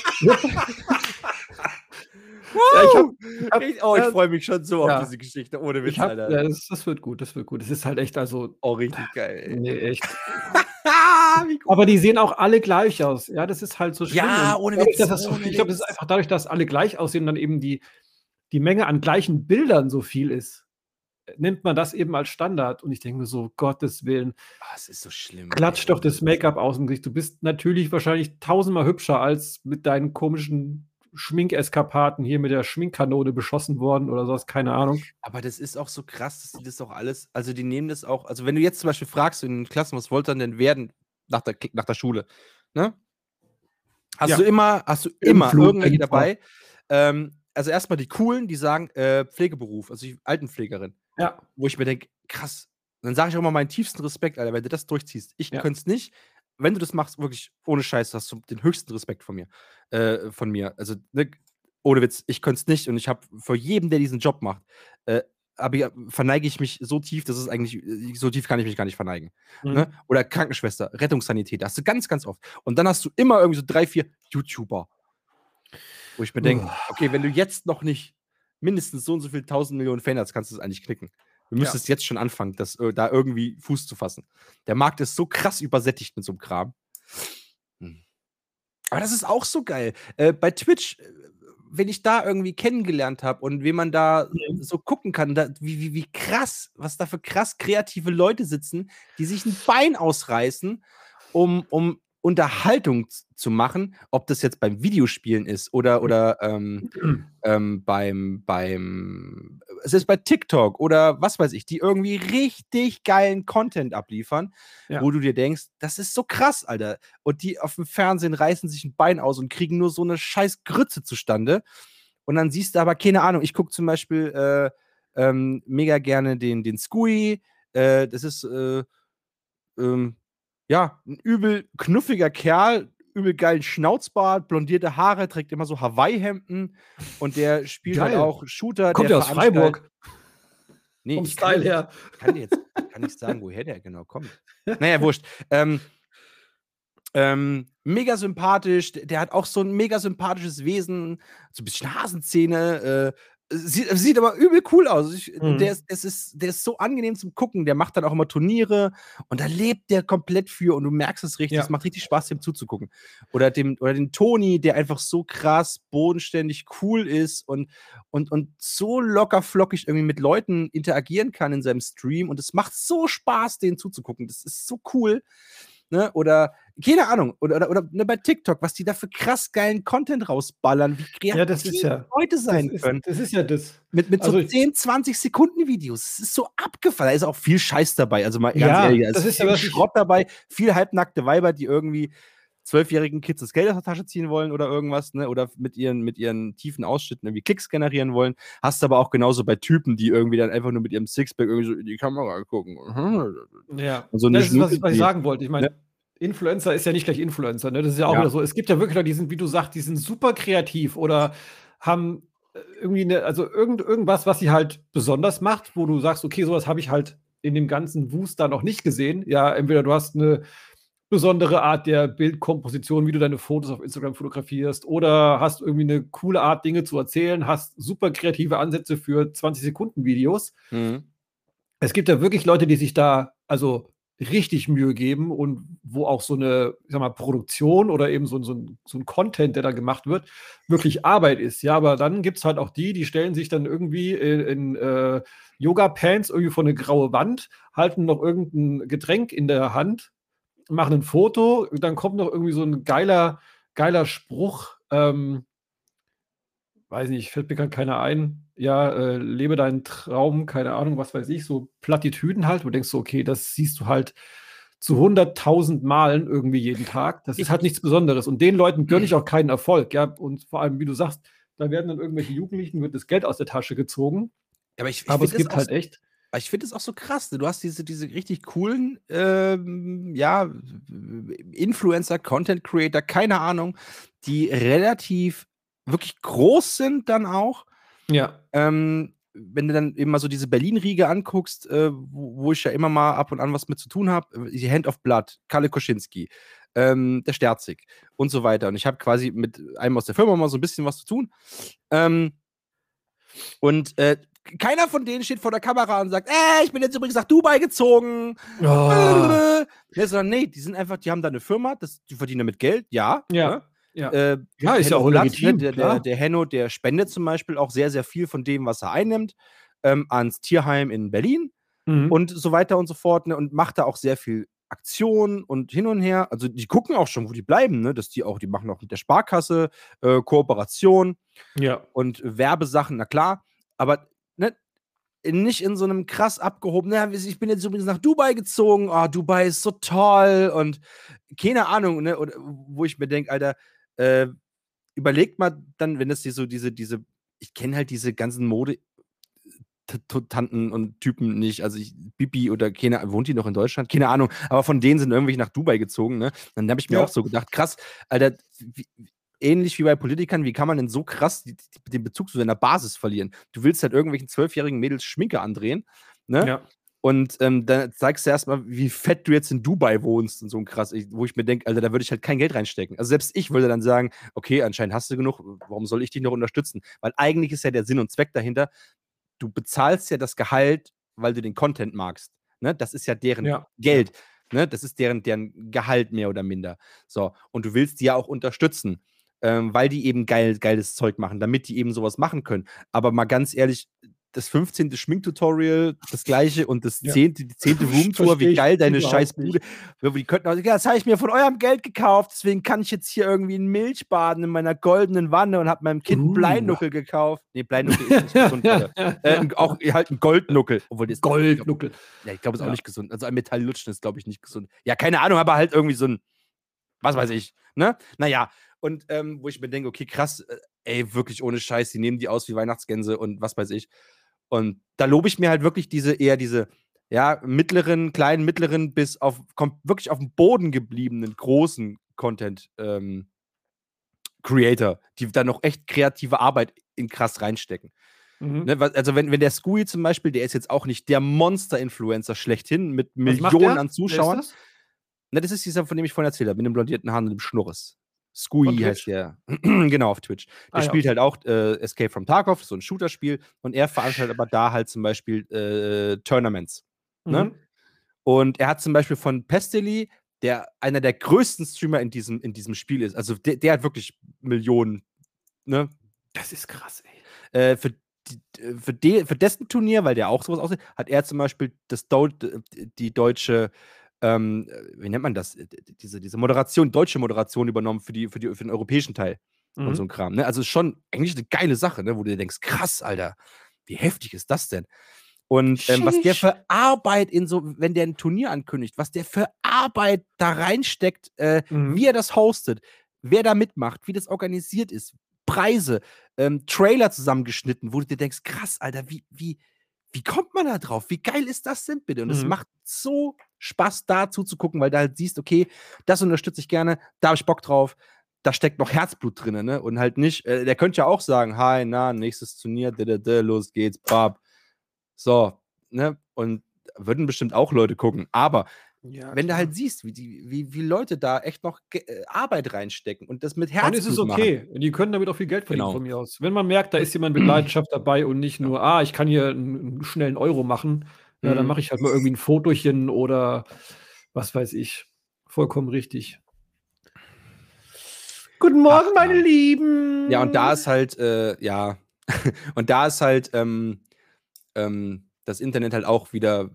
Ja, ich hab- hab- Ich- oh, ich ja, freue mich schon so ja. auf diese Geschichte. Ohne Witz, hab, Alter. ja, das, das wird gut, das wird gut. Es ist halt echt, also, Oh, richtig geil. nee, echt. <laughs> Aber die sehen auch alle gleich aus. Ja, das ist halt so schlimm. Ja, ohne dadurch, Witz, dass das, ohne ich glaube, es ist einfach dadurch, dass alle gleich aussehen, dann eben die, die Menge an gleichen Bildern so viel ist, nimmt man das eben als Standard. Und ich denke mir so, Gottes Willen, es ist so schlimm. klatsch ey. doch das Make-up aus dem Gesicht. Du bist natürlich wahrscheinlich tausendmal hübscher als mit deinen komischen Schminkeskapaden hier mit der Schminkkanone beschossen worden oder sowas, keine Ahnung. Aber das ist auch so krass, dass die das auch alles, also die nehmen das auch, also wenn du jetzt zum Beispiel fragst in den Klassen, was wollt ihr denn werden nach der, nach der Schule, ne? Hast Ja. du immer, hast du Im immer Flug, irgendwelche dabei? Ähm, also erstmal die coolen, die sagen äh, Pflegeberuf, also die Altenpflegerin, Ja, wo ich mir denke, krass. Dann sage ich auch mal meinen tiefsten Respekt, Alter, wenn du das durchziehst. Ich Ja. könnte es nicht. Wenn du das machst, wirklich ohne Scheiß, hast du den höchsten Respekt von mir. Äh, von mir. Also, ne, ohne Witz, ich könnte es nicht und ich habe vor jedem, der diesen Job macht, äh, aber verneige ich mich so tief, dass es eigentlich, äh, so tief kann ich mich gar nicht verneigen. Mhm. Ne? Oder Krankenschwester, Rettungssanitäter, hast du ganz, ganz oft. Und dann hast du immer irgendwie so drei, vier YouTuber. Wo ich mir denke, okay, wenn du jetzt noch nicht mindestens so und so viel tausend Millionen Fan hast, kannst du es eigentlich knicken. Du Ja. müsstest jetzt schon anfangen, das, äh, da irgendwie Fuß zu fassen. Der Markt ist so krass übersättigt mit so einem Kram. Hm. Aber das ist auch so geil. Äh, bei Twitch, äh, wenn ich da irgendwie kennengelernt habe und wie man da Mhm. so gucken kann, da, wie, wie, wie krass, was da für krass kreative Leute sitzen, die sich ein Bein ausreißen, um, um Unterhaltung zu machen, ob das jetzt beim Videospielen ist oder, oder ähm, <clears throat> ähm, beim, beim, es ist bei TikTok oder was weiß ich, die irgendwie richtig geilen Content abliefern, Ja. wo du dir denkst, das ist so krass, Alter. Und die auf dem Fernsehen reißen sich ein Bein aus und kriegen nur so eine scheiß Grütze zustande. Und dann siehst du aber, keine Ahnung, ich gucke zum Beispiel äh, ähm, mega gerne den, den Scooey. Äh, das ist, äh, ähm, ja, ein übel knuffiger Kerl, übel geilen Schnauzbart, blondierte Haare, trägt immer so Hawaii-Hemden und der spielt halt Geil. auch Shooter. Kommt der ja aus Freiburg, Nee, vom kann Style dir- her. Ich kann jetzt kann nicht sagen, woher der genau kommt. Naja, wurscht. Ähm, ähm, mega sympathisch, der hat auch so ein mega sympathisches Wesen, so ein bisschen Hasenzähne, äh, sieht, sieht aber übel cool aus. Ich, Mhm. der, ist, es ist, der ist so angenehm zum Gucken, der macht dann auch immer Turniere und da lebt der komplett für und du merkst es richtig, Ja. es macht richtig Spaß, dem zuzugucken. Oder dem, oder den Toni, der einfach so krass bodenständig cool ist und, und, und so locker flockig irgendwie mit Leuten interagieren kann in seinem Stream und es macht so Spaß, denen zuzugucken. Das ist so cool. Ne? Oder, keine Ahnung, oder, oder, oder ne, bei TikTok, was die da für krass geilen Content rausballern, wie kreativ Ja, das ist ja- Leute Das sein ist, können. das ist ja das. Mit, mit Also so ich- 10, 20 Sekunden Videos. Es ist so abgefallen. Da ist auch viel Scheiß dabei. Also mal ganz Ja, ehrlich, da das ist ist ja, viel Schrott dabei, viel halbnackte Weiber, die irgendwie zwölfjährigen Kids das Geld aus der Tasche ziehen wollen oder irgendwas, ne? Oder mit ihren, mit ihren tiefen Ausschnitten irgendwie Klicks generieren wollen. Hast aber auch genauso bei Typen, die irgendwie dann einfach nur mit ihrem Sixpack irgendwie so in die Kamera gucken. Ja, Und so das ist, was ich, was ich sagen wollte. Ich meine, Influencer ist ja nicht gleich Influencer. Ne? Das ist ja auch Ja. wieder so. Es gibt ja wirklich Leute, die sind, wie du sagst, die sind super kreativ oder haben äh, irgendwie eine, also irgend, irgendwas, was sie halt besonders macht, wo du sagst, okay, sowas habe ich halt in dem ganzen Wust da noch nicht gesehen. Ja, entweder du hast eine besondere Art der Bildkomposition, wie du deine Fotos auf Instagram fotografierst, oder hast irgendwie eine coole Art, Dinge zu erzählen, hast super kreative Ansätze für 20 Sekunden Videos Mhm. es gibt ja wirklich Leute, die sich da also richtig Mühe geben und wo auch so eine, ich sag mal, Produktion oder eben so, so, ein, so ein Content, der da gemacht wird, wirklich Arbeit ist. Ja, aber dann gibt es halt auch die, die stellen sich dann irgendwie in, in äh, Yoga-Pants irgendwie vor eine graue Wand, halten noch irgendein Getränk in der Hand, machen ein Foto, dann kommt noch irgendwie so ein geiler, geiler Spruch, ähm, weiß nicht, fällt mir gerade keiner ein. Ja, äh, lebe deinen Traum, keine Ahnung, was weiß ich, so Plattitüden halt. wo Du denkst so, okay, das siehst du halt zu 100.000 Malen irgendwie jeden Tag. Das ist halt nichts Besonderes. Und den Leuten gönne ich auch keinen Erfolg. Ja, und vor allem, wie du sagst, da werden dann irgendwelche Jugendlichen, wird das Geld aus der Tasche gezogen. Aber, ich, ich Aber es gibt halt echt. Ich finde es auch so krass. Ne? Du hast diese, diese richtig coolen, ähm, ja, Influencer, Content Creator, keine Ahnung, die relativ wirklich groß sind dann auch. Ja. Ähm, wenn du dann eben mal so diese Berlin-Riege anguckst, äh, wo, wo ich ja immer mal ab und an was mit zu tun habe, die Hand of Blood, Kalle Koschinski, ähm, der Sterzig und so weiter. Und ich habe quasi mit einem aus der Firma mal so ein bisschen was zu tun. Ähm, und äh, keiner von denen steht vor der Kamera und sagt, äh, ich bin jetzt übrigens nach Dubai gezogen. Oh. <laughs> Ne, sondern nee, die sind einfach, die haben da eine Firma, das, die verdienen damit Geld, ja. Ja, ne? Ja. Äh, Ja, ist ja auch legitim, Ne, der, der, klar. der Henno, der spendet zum Beispiel auch sehr, sehr viel von dem, was er einnimmt, ähm, ans Tierheim in Berlin Mhm. und so weiter und so fort. Ne, und macht da auch sehr viel Aktion und hin und her. Also die gucken auch schon, wo die bleiben, ne? Dass die auch, die machen auch mit der Sparkasse äh, Kooperation ja. und Werbesachen, na klar, aber ne, nicht in so einem krass abgehobenen, ich bin jetzt übrigens nach Dubai gezogen, oh, Dubai ist so toll und keine Ahnung, ne, oder, wo ich mir denke, Alter, äh, überlegt mal dann, wenn das die so diese, diese, ich kenne halt diese ganzen Mode. Tanten und Typen nicht, also ich, Bibi oder keine wohnt die noch in Deutschland? Keine Ahnung, aber von denen sind irgendwelche nach Dubai gezogen, ne? Dann habe ich mir Ja. auch so gedacht, krass, Alter, wie, ähnlich wie bei Politikern, wie kann man denn so krass die, die, den Bezug zu seiner Basis verlieren? Du willst halt irgendwelchen zwölfjährigen Mädels Schminke andrehen, ne? ja. Und ähm, dann zeigst du erstmal, wie fett du jetzt in Dubai wohnst und so ein krass, ich, wo ich mir denke, Alter, da würde ich halt kein Geld reinstecken. Also selbst ich würde dann sagen, okay, anscheinend hast du genug, warum soll ich dich noch unterstützen? Weil eigentlich ist ja der Sinn und Zweck dahinter, du bezahlst ja das Gehalt, weil du den Content magst. Ne? Das ist ja deren Ja. Geld. Ne? Das ist deren, deren Gehalt mehr oder minder. So, und du willst die ja auch unterstützen, ähm, weil die eben geil, geiles Zeug machen, damit die eben sowas machen können. Aber mal ganz ehrlich, das 15. Schminktutorial, das gleiche und das Ja. 10., die 10. <laughs> Roomtour, wie geil deine scheiß. Bude. Ja, Die könnten auch, ja, das habe ich mir von eurem Geld gekauft, deswegen kann ich jetzt hier irgendwie in Milch baden in meiner goldenen Wanne und habe meinem Kind einen Uh. Bleinuckel gekauft. Nee, Bleinuckel ist nicht gesund. <laughs> Äh, auch halt ein Goldnuckel. Obwohl das Goldnuckel. Ja, ich glaube, ist auch Ja. nicht gesund. Also ein Metallutschen ist, glaube ich, nicht gesund. Ja, keine Ahnung, aber halt irgendwie so ein, was weiß ich, ne? Naja, und ähm, wo ich mir denke, okay, krass, äh, ey, wirklich ohne Scheiß, die nehmen die aus wie Weihnachtsgänse und was weiß ich. Und da lobe ich mir halt wirklich diese, eher diese, ja, mittleren, kleinen, mittleren bis auf, wirklich auf dem Boden gebliebenen, großen Content, ähm, Creator, die da noch echt kreative Arbeit in krass reinstecken. Mhm. Ne, also wenn, wenn der Scooey zum Beispiel, der ist jetzt auch nicht der Monster-Influencer schlechthin mit Was Millionen an Wer ist Zuschauern. das? Ne, das ist dieser, von dem ich vorhin erzählt habe, mit dem blondierten Haaren und dem Schnurres. Von heißt der. <clears throat> genau, auf Twitch. Der Ah, ja, spielt okay. halt auch äh, Escape from Tarkov, so ein Shooter-Spiel. Und er veranstaltet aber da halt zum Beispiel äh, Tournaments. ne? Mhm. Und er hat zum Beispiel von Pestily, der einer der größten Streamer in diesem, in diesem Spiel ist. Also der, der hat wirklich Millionen. Ne? Das ist krass, ey. äh, für, für, de, für dessen Turnier, weil der auch sowas aussieht, hat er zum Beispiel das Deu die deutsche, ähm, äh, wie nennt man das? Äh, Diese, diese Moderation, deutsche Moderation übernommen für, die, für, die, für den europäischen Teil und Mhm. so ein Kram. Ne? Also ist schon eigentlich eine geile Sache, ne? wo du dir denkst, krass, Alter, wie heftig ist das denn? Und ähm, was der für Arbeit in so, wenn der ein Turnier ankündigt, was der für Arbeit da reinsteckt, äh, Mhm. wie er das hostet, wer da mitmacht, wie das organisiert ist, Preise, ähm, Trailer zusammengeschnitten, wo du dir denkst, krass, Alter, wie, wie, wie kommt man da drauf? Wie geil ist das denn bitte? Und es Mhm. macht so Spaß, da zuzugucken, weil du halt siehst, okay, das unterstütze ich gerne, da habe ich Bock drauf, da steckt noch Herzblut drin, ne? Und halt nicht, äh, der könnte ja auch sagen, hi, na, nächstes Turnier, da, da, da, los geht's, bab. So, ne? Und würden bestimmt auch Leute gucken. Aber Ja, wenn du klar. halt siehst, wie, die, wie, wie Leute da echt noch ge- äh, Arbeit reinstecken und das mit Dann Herzblut ist es machen. okay. Die können damit auch viel Geld verdienen Genau. von mir aus. Wenn man merkt, da ist jemand mit Leidenschaft dabei und nicht nur, ah, ich kann hier einen schnellen Euro machen, ja, dann Mhm. mache ich halt mal irgendwie ein Fotochen oder was weiß ich. Vollkommen richtig. Guten Morgen, Ach, meine ja. Lieben. Ja, und da ist halt, äh, ja, <laughs> und da ist halt ähm, ähm, das Internet halt auch wieder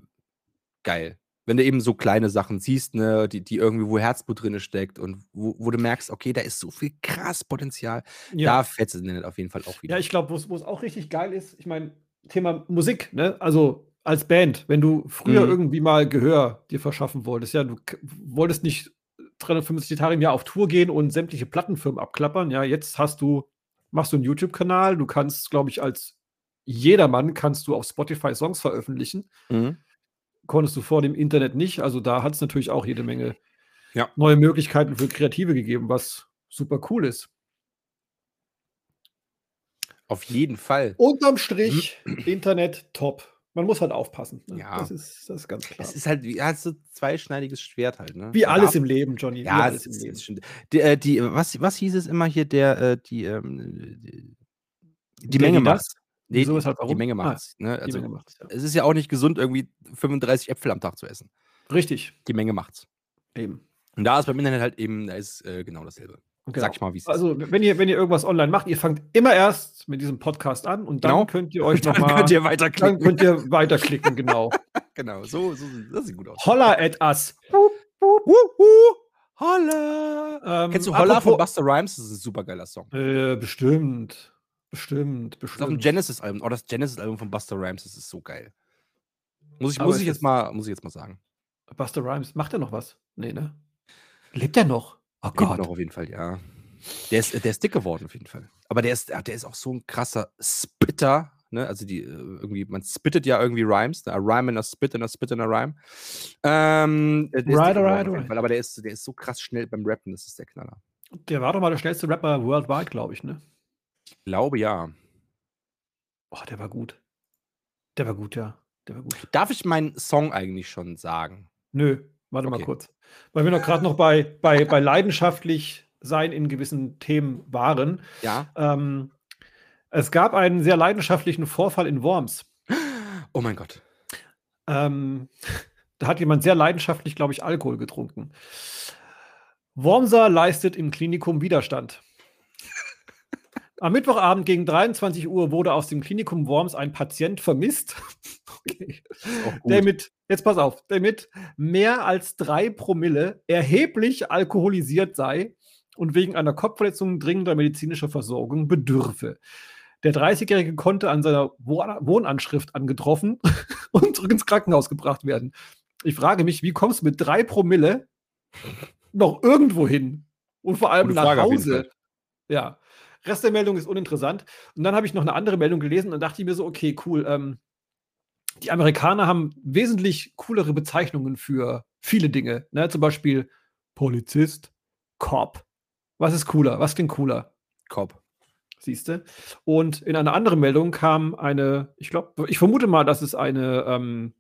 geil. Wenn du eben so kleine Sachen siehst, ne, die, die irgendwie, wo Herzblut drin steckt und wo, wo du merkst, okay, da ist so viel krass Potenzial, ja. da fetzt das Internet auf jeden Fall auch wieder. Ja, ich glaube, wo es wo es auch richtig geil ist, ich meine, Thema Musik, ne? Also als Band, wenn du früher Mhm. irgendwie mal Gehör dir verschaffen wolltest, ja, du wolltest nicht 365 Tage im Jahr auf Tour gehen und sämtliche Plattenfirmen abklappern, ja, jetzt hast du machst du 'n YouTube-Kanal, du kannst, glaube ich, als jedermann kannst du auf Spotify Songs veröffentlichen. Mhm. Konntest du vor dem Internet nicht. Also, da hat's natürlich auch jede Menge Ja. neue Möglichkeiten für Kreative gegeben, was super cool ist. Auf jeden Fall. Unterm Strich Internet top. Man muss halt aufpassen, ne? Ja. Das ist das ist ganz klar. Es ist halt wie ja, so zweischneidiges Schwert halt, ne? Wie alles im Leben, Johnny, wie Ja, alles es im ist Leben. ist schon die äh, die was was hieß es immer hier, der, äh, die, ähm, die die Der, Menge die, macht's. das? Ne, Wieso, die weshalb, die warum? Menge Ah, macht's, ne? die Also, ja. es ist ja auch nicht gesund, irgendwie 35 Äpfel am Tag zu essen. Richtig. Die Menge macht's. Eben. Und da ist beim Internet halt eben da ist, äh, genau dasselbe. Genau. Sag ich mal, wie's ist. Also, wenn ihr wenn ihr irgendwas online macht, ihr fangt immer erst mit diesem Podcast an und dann Genau. könnt ihr euch <laughs> Dann noch mal könnt ihr dann weiterklicken. könnt ihr weiterklicken, genau. <laughs> Genau, so so sieht das sieht gut aus. Holla at us. Holla. Ähm, Kennst du Holla von Busta Rhymes? Das ist 'n supergeiler Song. Äh, bestimmt. Bestimmt, Das ist bestimmt. Genesis-Album. Oh, das Genesis-Album von Busta Rhymes, das ist so geil. Muss ich Aber muss es ich jetzt mal muss ich jetzt mal sagen. Busta Rhymes, macht er noch was? Ne, ne? Lebt er noch? Oh Gott. noch auf jeden Fall, ja. Der ist der ist dick geworden auf jeden Fall. Aber der ist der ist auch so 'n krasser Spitter, ne? Also, die, äh, irgendwie man spittet ja irgendwie Rhymes, ne? A Rhyme and a Spit and a Spit and a Rhyme. Ähm, Right, geworden jeden alright. Fall, aber der ist der ist so krass schnell beim Rappen, das ist der Knaller. Der war doch mal der schnellste Rapper worldwide, glaube ich, ne? Ich glaube, ja. Oh, der war gut. Der war gut, ja. Der war gut. Darf ich meinen Song eigentlich schon sagen? Nö, warte mal Okay. kurz. Weil wir noch grad noch bei bei bei leidenschaftlich sein in gewissen Themen waren. Ja. Ähm, es gab einen sehr leidenschaftlichen Vorfall in Worms. Oh mein Gott. Ähm, da hat jemand sehr leidenschaftlich, glaube ich, Alkohol getrunken. Wormser leistet im Klinikum Widerstand. <laughs> Am Mittwochabend gegen 23 Uhr wurde aus dem Klinikum Worms ein Patient vermisst, okay, der mit, jetzt pass auf, der mit mehr als 3 Promille erheblich alkoholisiert sei und wegen einer Kopfverletzung dringender medizinischer Versorgung bedürfe. Der 30-Jährige konnte an seiner Wohn Wohnanschrift angetroffen <laughs> und zurück ins Krankenhaus gebracht werden. Ich frage mich, wie kommst du mit 3 Promille noch irgendwo hin? Und vor allem Gute nach Frage Hause. Ja. Rest der Meldung ist uninteressant. Und dann habe ich noch eine andere Meldung gelesen und dachte ich mir so, okay, cool. Ähm, die Amerikaner haben wesentlich coolere Bezeichnungen für viele Dinge. Ne? Zum Beispiel Polizist, Cop. Was ist cooler? Was klingt cooler? Cop. Siehst du? Und in einer anderen Meldung kam eine, ich glaube, ich vermute mal, dass es eine ähm,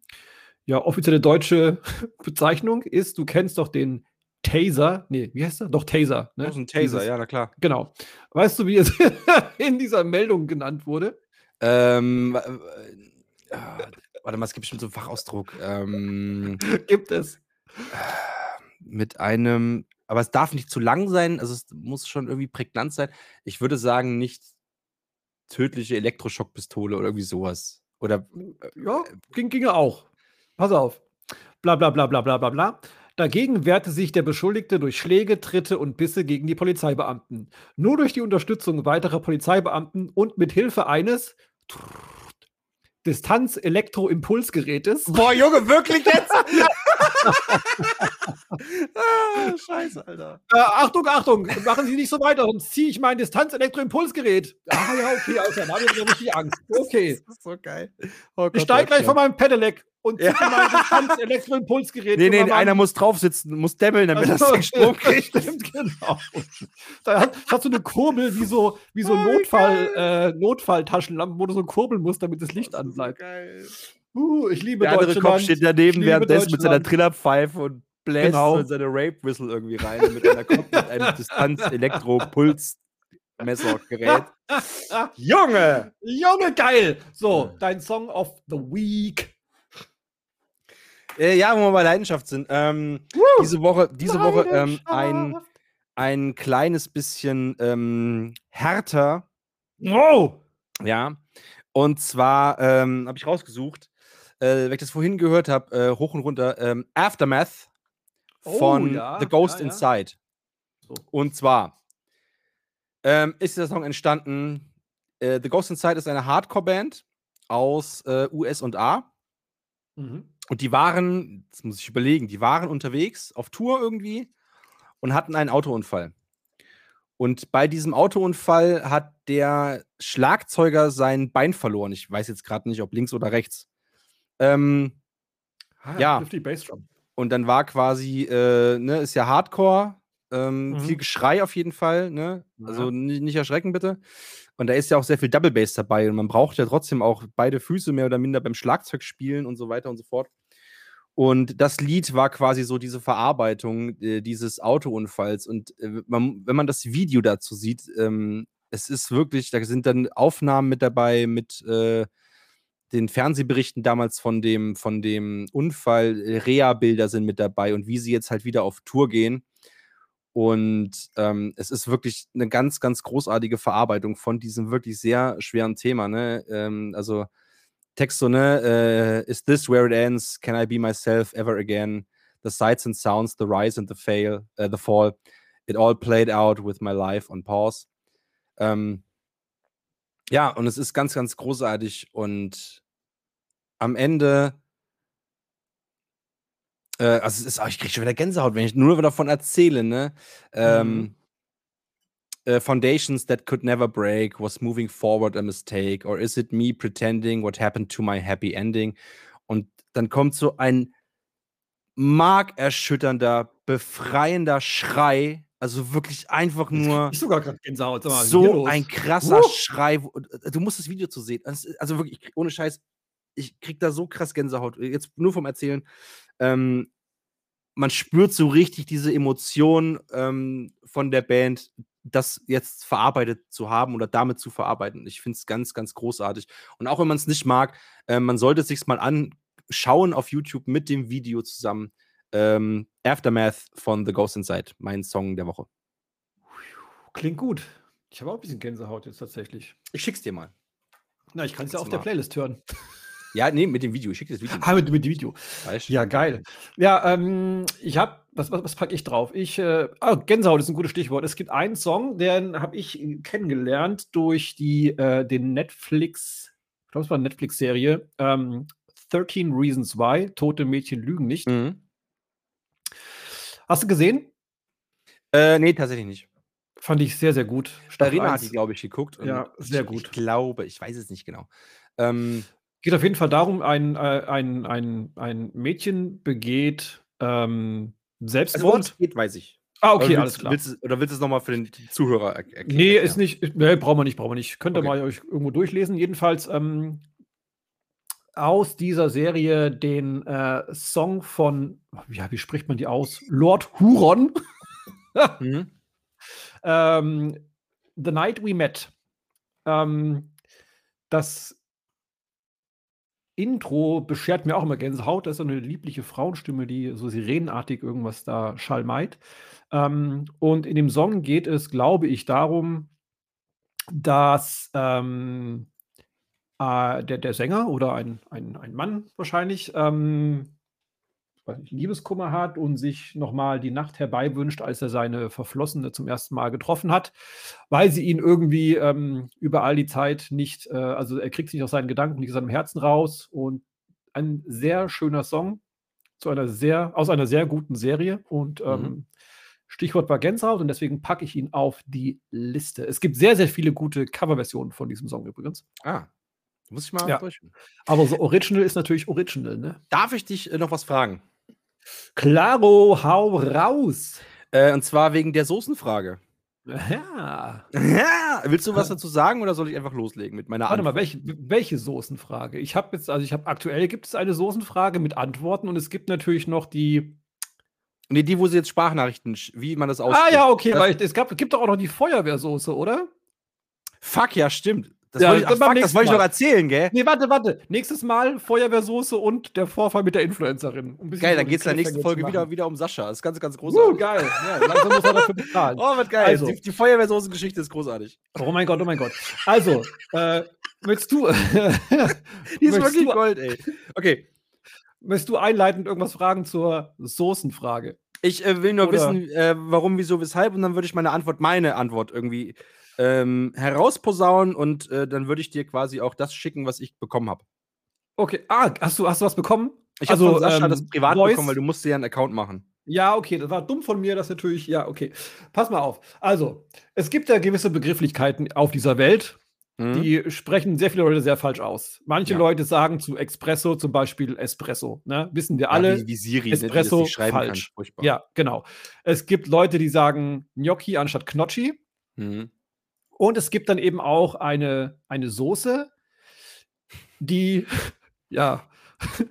ja, offizielle deutsche <laughs> Bezeichnung ist. Du kennst doch den Taser. Nee, wie heißt er? Doch, Taser. Ne? Das ist 'n Taser, Dieses- ja, na klar. Genau. Weißt du, wie es <laughs> in dieser Meldung genannt wurde? Ähm, äh, ah, warte mal, es gibt bestimmt so 'n Fachausdruck. Ähm, <laughs> Gibt es. mit einem aber es darf nicht zu lang sein, also, es muss schon irgendwie prägnant sein. Ich würde sagen, nicht tödliche Elektroschockpistole oder irgendwie so was. Oder, Ja, äh, ging ginge auch. Pass auf. Bla bla bla bla bla bla bla. Dagegen wehrte sich der Beschuldigte durch Schläge, Tritte und Bisse gegen die Polizeibeamten. Nur durch die Unterstützung weiterer Polizeibeamten und mit Hilfe eines Distanz-Elektro-Impulsgerätes Boah, Junge, wirklich jetzt? <laughs> Ah, scheiße, Alter. Äh, Achtung, Achtung, machen Sie nicht so weiter, sonst ziehe ich mein Distanz-Elektroimpulsgerät. Ah ja, okay, Alter, da habe ich richtig Angst. Okay. <laughs> Das ist so geil. Oh Ich Gott, steige gleich von meinem Pedelec und Ja. mein Distanz-Elektroimpulsgerät. Ne, junger ne, Mann. einer muss drauf sitzen, muss dämmeln, damit Ach das so, Strom <laughs> kriegt. Stimmt, genau. Da hat, hast du eine Kurbel wie so, wie so Oh, Notfall, äh, Notfalltaschenlampen, wo du so kurbeln musst, damit das Licht anbleibt. geil. Uh, ich liebe Der andere. Kopf steht daneben währenddessen mit seiner. Trillerpfeife und bläst Genau. so in seine Rape-Whistle irgendwie rein und mit einer Kopf mit einem Distanz-Elektro-Puls-Messergerät. <laughs> Junge! Junge, geil! So, dein Song of the Week. Äh, ja, wo wir bei Leidenschaft sind. Ähm, diese Woche, diese Woche ähm, ein, ein kleines bisschen ähm, härter, Oh! ja. Und zwar ähm, habe ich rausgesucht, äh, weil ich das vorhin gehört habe, äh, hoch und runter, ähm, Aftermath Oh, von ja, The Ghost ja, ja. Inside. So. Und zwar ähm, ist dieser Song entstanden. Äh, The Ghost Inside ist eine Hardcore-Band aus äh, US und A. Mhm. Und die waren, das muss ich überlegen, die waren unterwegs auf Tour irgendwie und hatten einen Autounfall. Und bei diesem Autounfall hat der Schlagzeuger sein Bein verloren. Ich weiß jetzt gerade nicht, ob links oder rechts. Ähm, ah, ja. Und dann war quasi, äh, ne, ist ja Hardcore, ähm, mhm. viel Geschrei auf jeden Fall, ne? Ja. Also nicht, nicht erschrecken bitte. Und da ist ja auch sehr viel Double Bass dabei und man braucht ja trotzdem auch beide Füße mehr oder minder beim Schlagzeugspielen und so weiter und so fort. Und das Lied war quasi so diese Verarbeitung äh, dieses Autounfalls. Und äh, man, wenn man das Video dazu sieht, ähm, es ist wirklich, da sind dann Aufnahmen mit dabei mit äh, den Fernsehberichten damals von dem, von dem Unfall, Reha-Bilder sind mit dabei und wie sie jetzt halt wieder auf Tour gehen. Und ähm, es ist wirklich eine ganz, ganz großartige Verarbeitung von diesem wirklich sehr schweren Thema. Ne? Ähm, also Text so, ne? Uh, Is this where it ends? Can I be myself ever again? The sights and sounds, the rise and the fail, uh, the fall. It all played out with my life on pause. Ähm, ja, und es ist ganz, ganz großartig und am Ende äh, also es ist, oh, ich kriege schon wieder Gänsehaut, wenn ich nur davon erzähle, ne? Ähm, mhm. Uh, foundations that could never break, was moving forward a mistake, or is it me pretending what happened to my happy ending? Und dann kommt so ein markerschütternder, befreiender Schrei, also wirklich einfach nur. Ich sogar gerade Gänsehaut. Mal, so ein krasser uh! Schrei. Du musst das Video zu sehen. Also wirklich, ohne Scheiß, ich krieg da so krass Gänsehaut. Jetzt nur vom Erzählen. Ähm, man spürt so richtig diese Emotion ähm, von der Band, das jetzt verarbeitet zu haben oder damit zu verarbeiten. Ich finde es ganz, ganz großartig. Und auch wenn man es nicht mag, äh, man sollte es sich mal anschauen auf YouTube mit dem Video zusammen. Ähm, Aftermath von The Ghost Inside, mein Song der Woche. Klingt gut. Ich habe auch ein bisschen Gänsehaut jetzt tatsächlich. Ich schick's dir mal. Na, ich kann es ja auf der Playlist hören. Ja, nee, mit dem Video. Ich schicke das Video. Ah, mit, mit dem Video. Weißt du? Ja, geil. Ja, ähm, ich habe, was, was, was packe ich drauf? Ich, äh, oh, Gänsehaut ist ein gutes Stichwort. Es gibt einen Song, den habe ich kennengelernt durch die, äh, den Netflix, ich glaube, es war eine Netflix-Serie, ähm, 13 Reasons Why, Tote Mädchen lügen nicht. Mhm. Hast du gesehen? Äh, nee, tatsächlich nicht. Fand ich sehr, sehr gut. Starina hat die, glaube ich, geguckt. Ja, sehr gut. Ich glaube, ich weiß es nicht genau. Ähm, Geht auf jeden Fall darum, ein, äh, ein, ein, ein Mädchen begeht ähm, Selbstmord. Also, geht, weiß ich. Ah, okay, alles klar. Willst, oder willst du es nochmal für den Zuhörer erklären? Nee, ist nicht. Nee, brauchen wir nicht, brauchen wir nicht. Könnt ihr okay. mal euch irgendwo durchlesen. Jedenfalls ähm, aus dieser Serie den äh, Song von, ja, wie spricht man die aus? Lord Huron. mhm. <laughs> ähm, The Night We Met. Ähm, das Intro beschert mir auch immer Gänsehaut. Das ist eine liebliche Frauenstimme, die so sirenenartig irgendwas da schalmeit. Ähm, und in dem Song geht es, glaube ich, darum, dass ähm, äh, der, der Sänger oder ein, ein, ein Mann wahrscheinlich ähm, nicht, Liebeskummer hat und sich nochmal die Nacht herbeiwünscht, als er seine Verflossene zum ersten Mal getroffen hat, weil sie ihn irgendwie ähm, über all die Zeit nicht, äh, also er kriegt sich aus seinen Gedanken, nicht aus seinem Herzen raus und ein sehr schöner Song zu einer sehr, aus einer sehr guten Serie und ähm, mhm. Stichwort war Gänsehaut und deswegen packe ich ihn auf die Liste. Es gibt sehr, sehr viele gute Coverversionen von diesem Song übrigens. Ah, muss ich mal ja. Aber so Original ist natürlich Original, ne? Darf ich dich äh, noch was fragen? Claro, hau raus. Äh, und zwar wegen der Soßenfrage. Ja. ja. Willst du was dazu sagen oder soll ich einfach loslegen mit meiner Warte Antwort? mal, welche, welche Soßenfrage? Ich habe jetzt, also ich habe aktuell gibt es eine Soßenfrage mit Antworten und es gibt natürlich noch die. Nee, die, wo sie jetzt Sprachnachrichten, wie man das ausspricht. Ah ja, okay, das weil es gab, gibt doch auch noch die Feuerwehrsoße, oder? Fuck, ja, stimmt. Das ja, wollte ich, ach, fuck, das wollte ich noch erzählen, gell? Nee, warte, warte. Nächstes Mal Feuerwehrsoße und der Vorfall mit der Influencerin. Geil, dann geht es in der nächsten Folge wieder, wieder um Sascha. Das ist ganz, ganz großartig. Uh, geil. Ja, langsam muss er dafür bezahlen. <laughs> Oh, was geil. Also. Die, die Feuerwehrsoße-Geschichte ist großartig. Oh mein Gott, oh mein Gott. Also, äh, möchtest du. <laughs> die ist wirklich Gold, ey. Okay. Möchtest du einleitend irgendwas fragen zur Soßenfrage? Ich äh, will nur Oder? wissen, äh, warum, wieso, weshalb, und dann würde ich meine Antwort, meine Antwort irgendwie ähm, herausposaunen und äh, dann würde ich dir quasi auch das schicken, was ich bekommen habe. Okay. Ah, hast du, hast du was bekommen? Ich habe Also, von Sascha ähm, das privat Voice- bekommen, weil du musst dir ja einen Account machen. Ja, okay, das war dumm von mir, das natürlich, ja, okay. Pass mal auf. Also, es gibt ja gewisse Begrifflichkeiten auf dieser Welt, Mhm. die sprechen sehr viele Leute sehr falsch aus. Manche Ja. Leute sagen zu Espresso zum Beispiel Espresso. Ne? Wissen wir Ja, alle. wie, wie Siri, ne, Espresso schreiben falsch. kann. Ja, genau. Es gibt Leute, die sagen Gnocchi anstatt Knocchi. Mhm. Und es gibt dann eben auch eine, eine Soße, die, <laughs> ja. <laughs>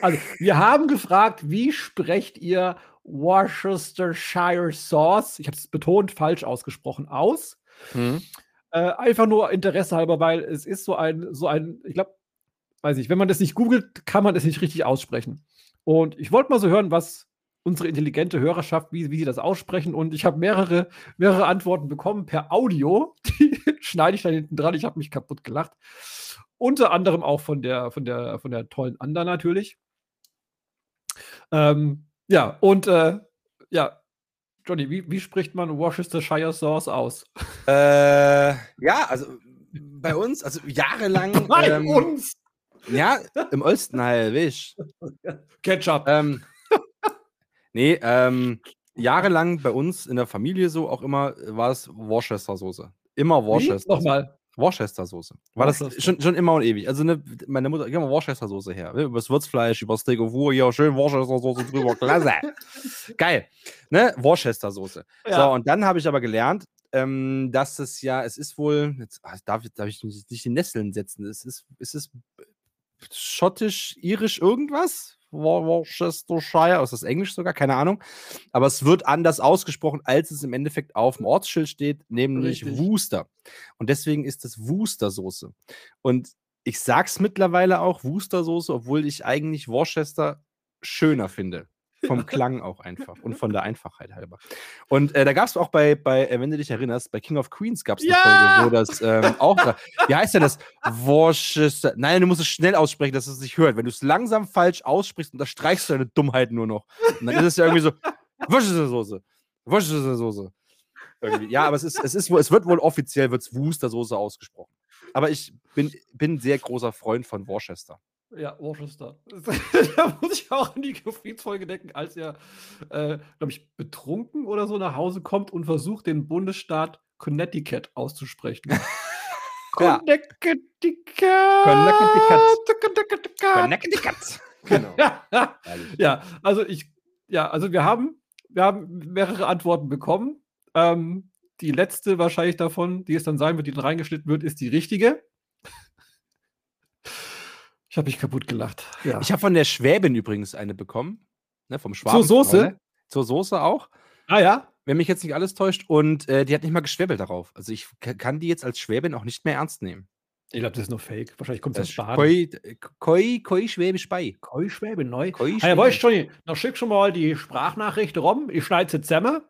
Also, wir haben gefragt, wie sprecht ihr Worcestershire Sauce, ich habe es betont falsch ausgesprochen, aus? Mhm. Äh, einfach nur Interesse halber, weil es ist so ein, so ein, ich glaube, weiß ich, wenn man das nicht googelt, kann man es nicht richtig aussprechen. Und ich wollte mal so hören, was unsere intelligente Hörerschaft, wie, wie sie das aussprechen. Und ich habe mehrere, mehrere Antworten bekommen per Audio. <laughs> Die schneide ich dann hinten dran. Ich habe mich kaputt gelacht. Unter anderem auch von der, von der, von der tollen Anda natürlich. Ähm, ja, und äh, ja, Johnny, wie, wie spricht man Worcestershire Sauce aus? Äh, ja, also bei uns, also jahrelang. Bei ähm, uns! Ja, im Olstenheil, wisch. Ketchup. Ähm, nee, ähm, jahrelang bei uns in der Familie so auch immer äh, war es Worcester-Soße. Immer? Worcester. Nochmal. Worcester-Soße. War das schon, schon immer und ewig. Also ne, meine Mutter, gib mal Worcester-Soße her. ne, Über das Würzfleisch, über Steak of Wur, hier schön Worcester-Soße drüber. <laughs> Klasse. Geil. Ne? Worcester-Soße. So, und dann habe ich aber gelernt, ähm, dass es ja, es ist wohl, jetzt ah, darf, darf ich nicht nicht die Nesseln setzen. Es ist, es ist schottisch, irisch irgendwas. Wor- Worcestershire, ist das Englisch sogar? Keine Ahnung. Aber es wird anders ausgesprochen, als es im Endeffekt auf dem Ortsschild steht, nämlich Richtig. Wooster. Und deswegen ist es Wooster-Soße. Und ich sag's mittlerweile auch, Wooster-Soße, obwohl ich eigentlich Worcester schöner finde. Vom Klang auch einfach und von der Einfachheit halber. Und äh, da gab es auch bei, bei äh, wenn du dich erinnerst, bei King of Queens gab es eine Ja! Folge, wo das ähm, auch. da- Wie heißt denn das? Worcester. Nein, du musst es schnell aussprechen, dass es sich hört. Wenn du es langsam falsch aussprichst, unterstreichst du deine Dummheit nur noch. Und dann ist es ja irgendwie so: Worcestersoße. Worcestersoße. Irgendwie. Ja, aber es ist, es ist wohl, es wird wohl offiziell wird's Worcestersoße ausgesprochen. Aber ich bin, bin sehr großer Freund von Worcester. Ja, Worcester. <laughs> da muss ich auch an die Friedensfolge denken, als er, äh, glaube ich, betrunken oder so nach Hause kommt und versucht, den Bundesstaat Connecticut auszusprechen. <laughs> Connecticut. Connecticut. Connecticut. Genau. <laughs> Ja, ja, also ich, ja, also wir haben, wir haben mehrere Antworten bekommen. Ähm, die letzte wahrscheinlich davon, die es dann sein wird, die dann reingeschnitten wird, ist die richtige. Ich habe mich kaputt gelacht. Ja. Ich habe von der Schwäbin übrigens eine bekommen. Ne, vom Schwaben. Soße? Ne? Zur Soße auch. ah ja, Wenn mich jetzt nicht alles täuscht. Und äh, die hat nicht mal geschwäbelt darauf. Also ich kann die jetzt als Schwäbin auch nicht mehr ernst nehmen. Ich glaube, das ist nur Fake. Wahrscheinlich kommt das aus Baden. Koi, Koi, Koi Schwäbisch bei. Koi Schwäbe neu. Koi Ah, ja, weißt Schwäbisch. du, dann schick schon mal die Sprachnachricht rum. Ich schneide sie zusammen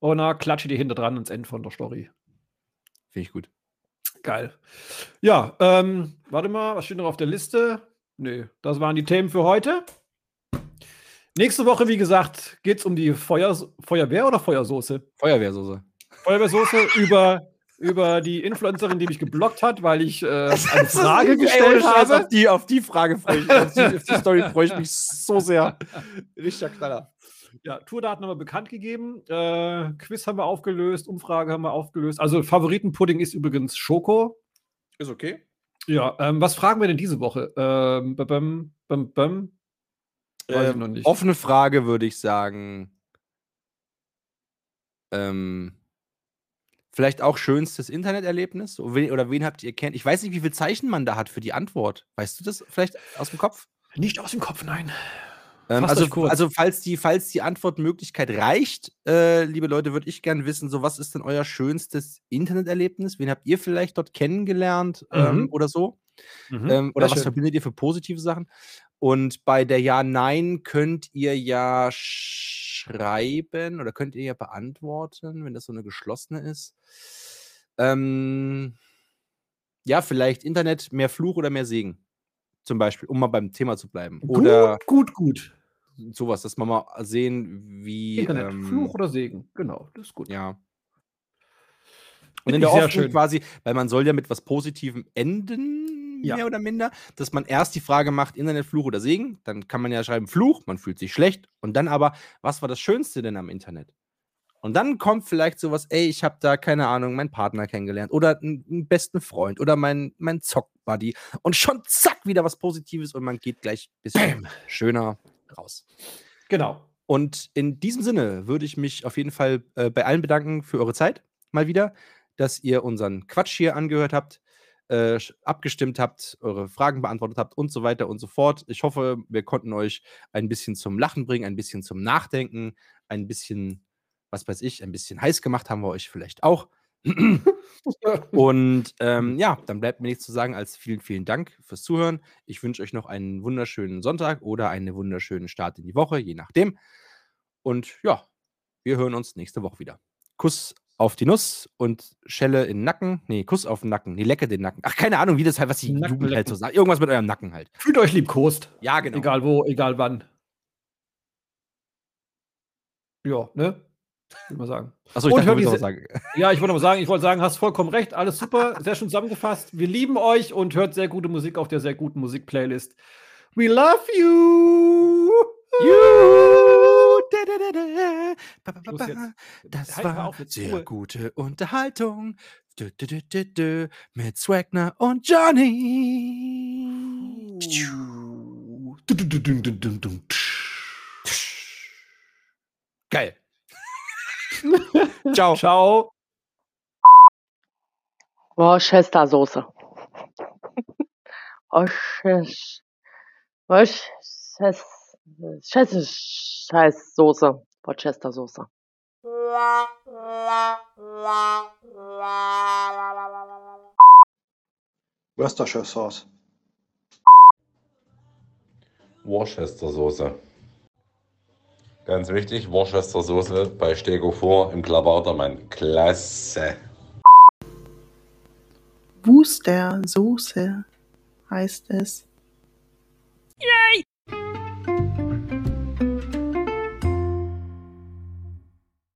und dann klatsche die hinter dran ans Ende von der Story. Finde ich gut. Geil. Ja, ähm, warte mal, was steht noch auf der Liste? Nö, das waren die Themen für heute. Nächste Woche, wie gesagt, geht es um die Feuer, Feuerwehr oder Feuersoße? Feuerwehrsoße. Feuerwehrsoße <laughs> über, über die Influencerin, die mich geblockt hat, weil ich äh, <laughs> eine Frage gestellt habe. Auf die, auf die Frage freue ich mich. Auf die, auf die Story <laughs> freue ich mich so sehr. Richtiger Knaller. Ja, Tourdaten haben wir bekannt gegeben. Äh, Quiz haben wir aufgelöst, Umfrage haben wir aufgelöst. Also Favoritenpudding ist übrigens Schoko. Ist okay. Ja, ähm, was fragen wir denn diese Woche? Ähm, bam, bam, bam. Weiß ich noch nicht. Offene Frage würde ich sagen. Ähm, vielleicht auch schönstes Interneterlebnis? Oder wen, oder wen habt ihr kennt? Ich weiß nicht, wie viel Zeichen man da hat für die Antwort. Weißt du das vielleicht aus dem Kopf? Nicht aus dem Kopf, nein. Ähm, also, also falls die, falls die Antwortmöglichkeit reicht, äh, liebe Leute, würde ich gerne wissen, so was ist denn euer schönstes Interneterlebnis? Wen habt ihr vielleicht dort kennengelernt ähm, Mhm. oder so? Mhm. Ähm, oder Sehr was schön. verbindet ihr für positive Sachen? Und bei der Ja-Nein könnt ihr ja schreiben oder könnt ihr ja beantworten, wenn das so eine geschlossene ist. Ähm, ja, vielleicht Internet, mehr Fluch oder mehr Segen. Zum Beispiel, um mal beim Thema zu bleiben. Oder gut, gut, gut. sowas, dass wir mal sehen, wie. Internet, ähm, Fluch oder Segen. Genau, das ist gut. Ja. Und in der schön. quasi, weil man soll ja mit was Positivem enden, Ja. mehr oder minder, dass man erst die Frage macht, Internetfluch oder Segen, dann kann man ja schreiben Fluch, man fühlt sich schlecht und dann aber, was war das Schönste denn am Internet? Und dann kommt vielleicht sowas, ey, ich habe da, keine Ahnung, meinen Partner kennengelernt oder einen, besten Freund oder mein, mein Zock-Buddy und schon zack, wieder was Positives und man geht gleich ein bisschen <clears throat> schöner raus. Genau. Und in diesem Sinne würde ich mich auf jeden Fall äh, bei allen bedanken für eure Zeit mal wieder, dass ihr unseren Quatsch hier angehört habt, äh, abgestimmt habt, eure Fragen beantwortet habt und so weiter und so fort. Ich hoffe, wir konnten euch ein bisschen zum Lachen bringen, ein bisschen zum Nachdenken, ein bisschen, was weiß ich, ein bisschen heiß gemacht haben wir euch vielleicht auch. <laughs> Und ähm, ja, dann bleibt mir nichts zu sagen als vielen, vielen Dank fürs Zuhören. Ich wünsche euch noch einen wunderschönen Sonntag oder einen wunderschönen Start in die Woche, je nachdem. Und ja, wir hören uns nächste Woche wieder. Kuss auf die Nuss und Schelle in den Nacken. Nee, Kuss auf den Nacken. Nee, lecke den Nacken. Ach, keine Ahnung, wie das halt, was die Nacken Jugend halt so lecken. sagt. Irgendwas mit eurem Nacken halt. Fühlt euch liebkost. Ja, genau. Egal wo, egal wann. Ja, ne? Würde mal sagen. Achso, ich dachte, du diese- auch sagen. <laughs> Ja, ich wollte mal sagen, ich wollte sagen, hast vollkommen recht, alles super, sehr schön zusammengefasst. Wir lieben euch und hört sehr gute Musik auf der sehr guten Musikplaylist. We love you. Juhu, da, da, da, ba, ba, ba. Das Halt war sehr Ruhe. gute Unterhaltung dü, dü, dü, mit Swagner und Johnny. Du, du, du, du, du, du, du. Geil. <laughs> Ciao. Ciao. Worcestersoße. <laughs> Worcester. Worcester. Scheißsoße. Worcestersoße. Worcestershire Sauce. Worcestersoße. Ganz wichtig, Worcester Soße bei Stego vor im Klabautermann. Klasse. Wuster Soße heißt es. Yay!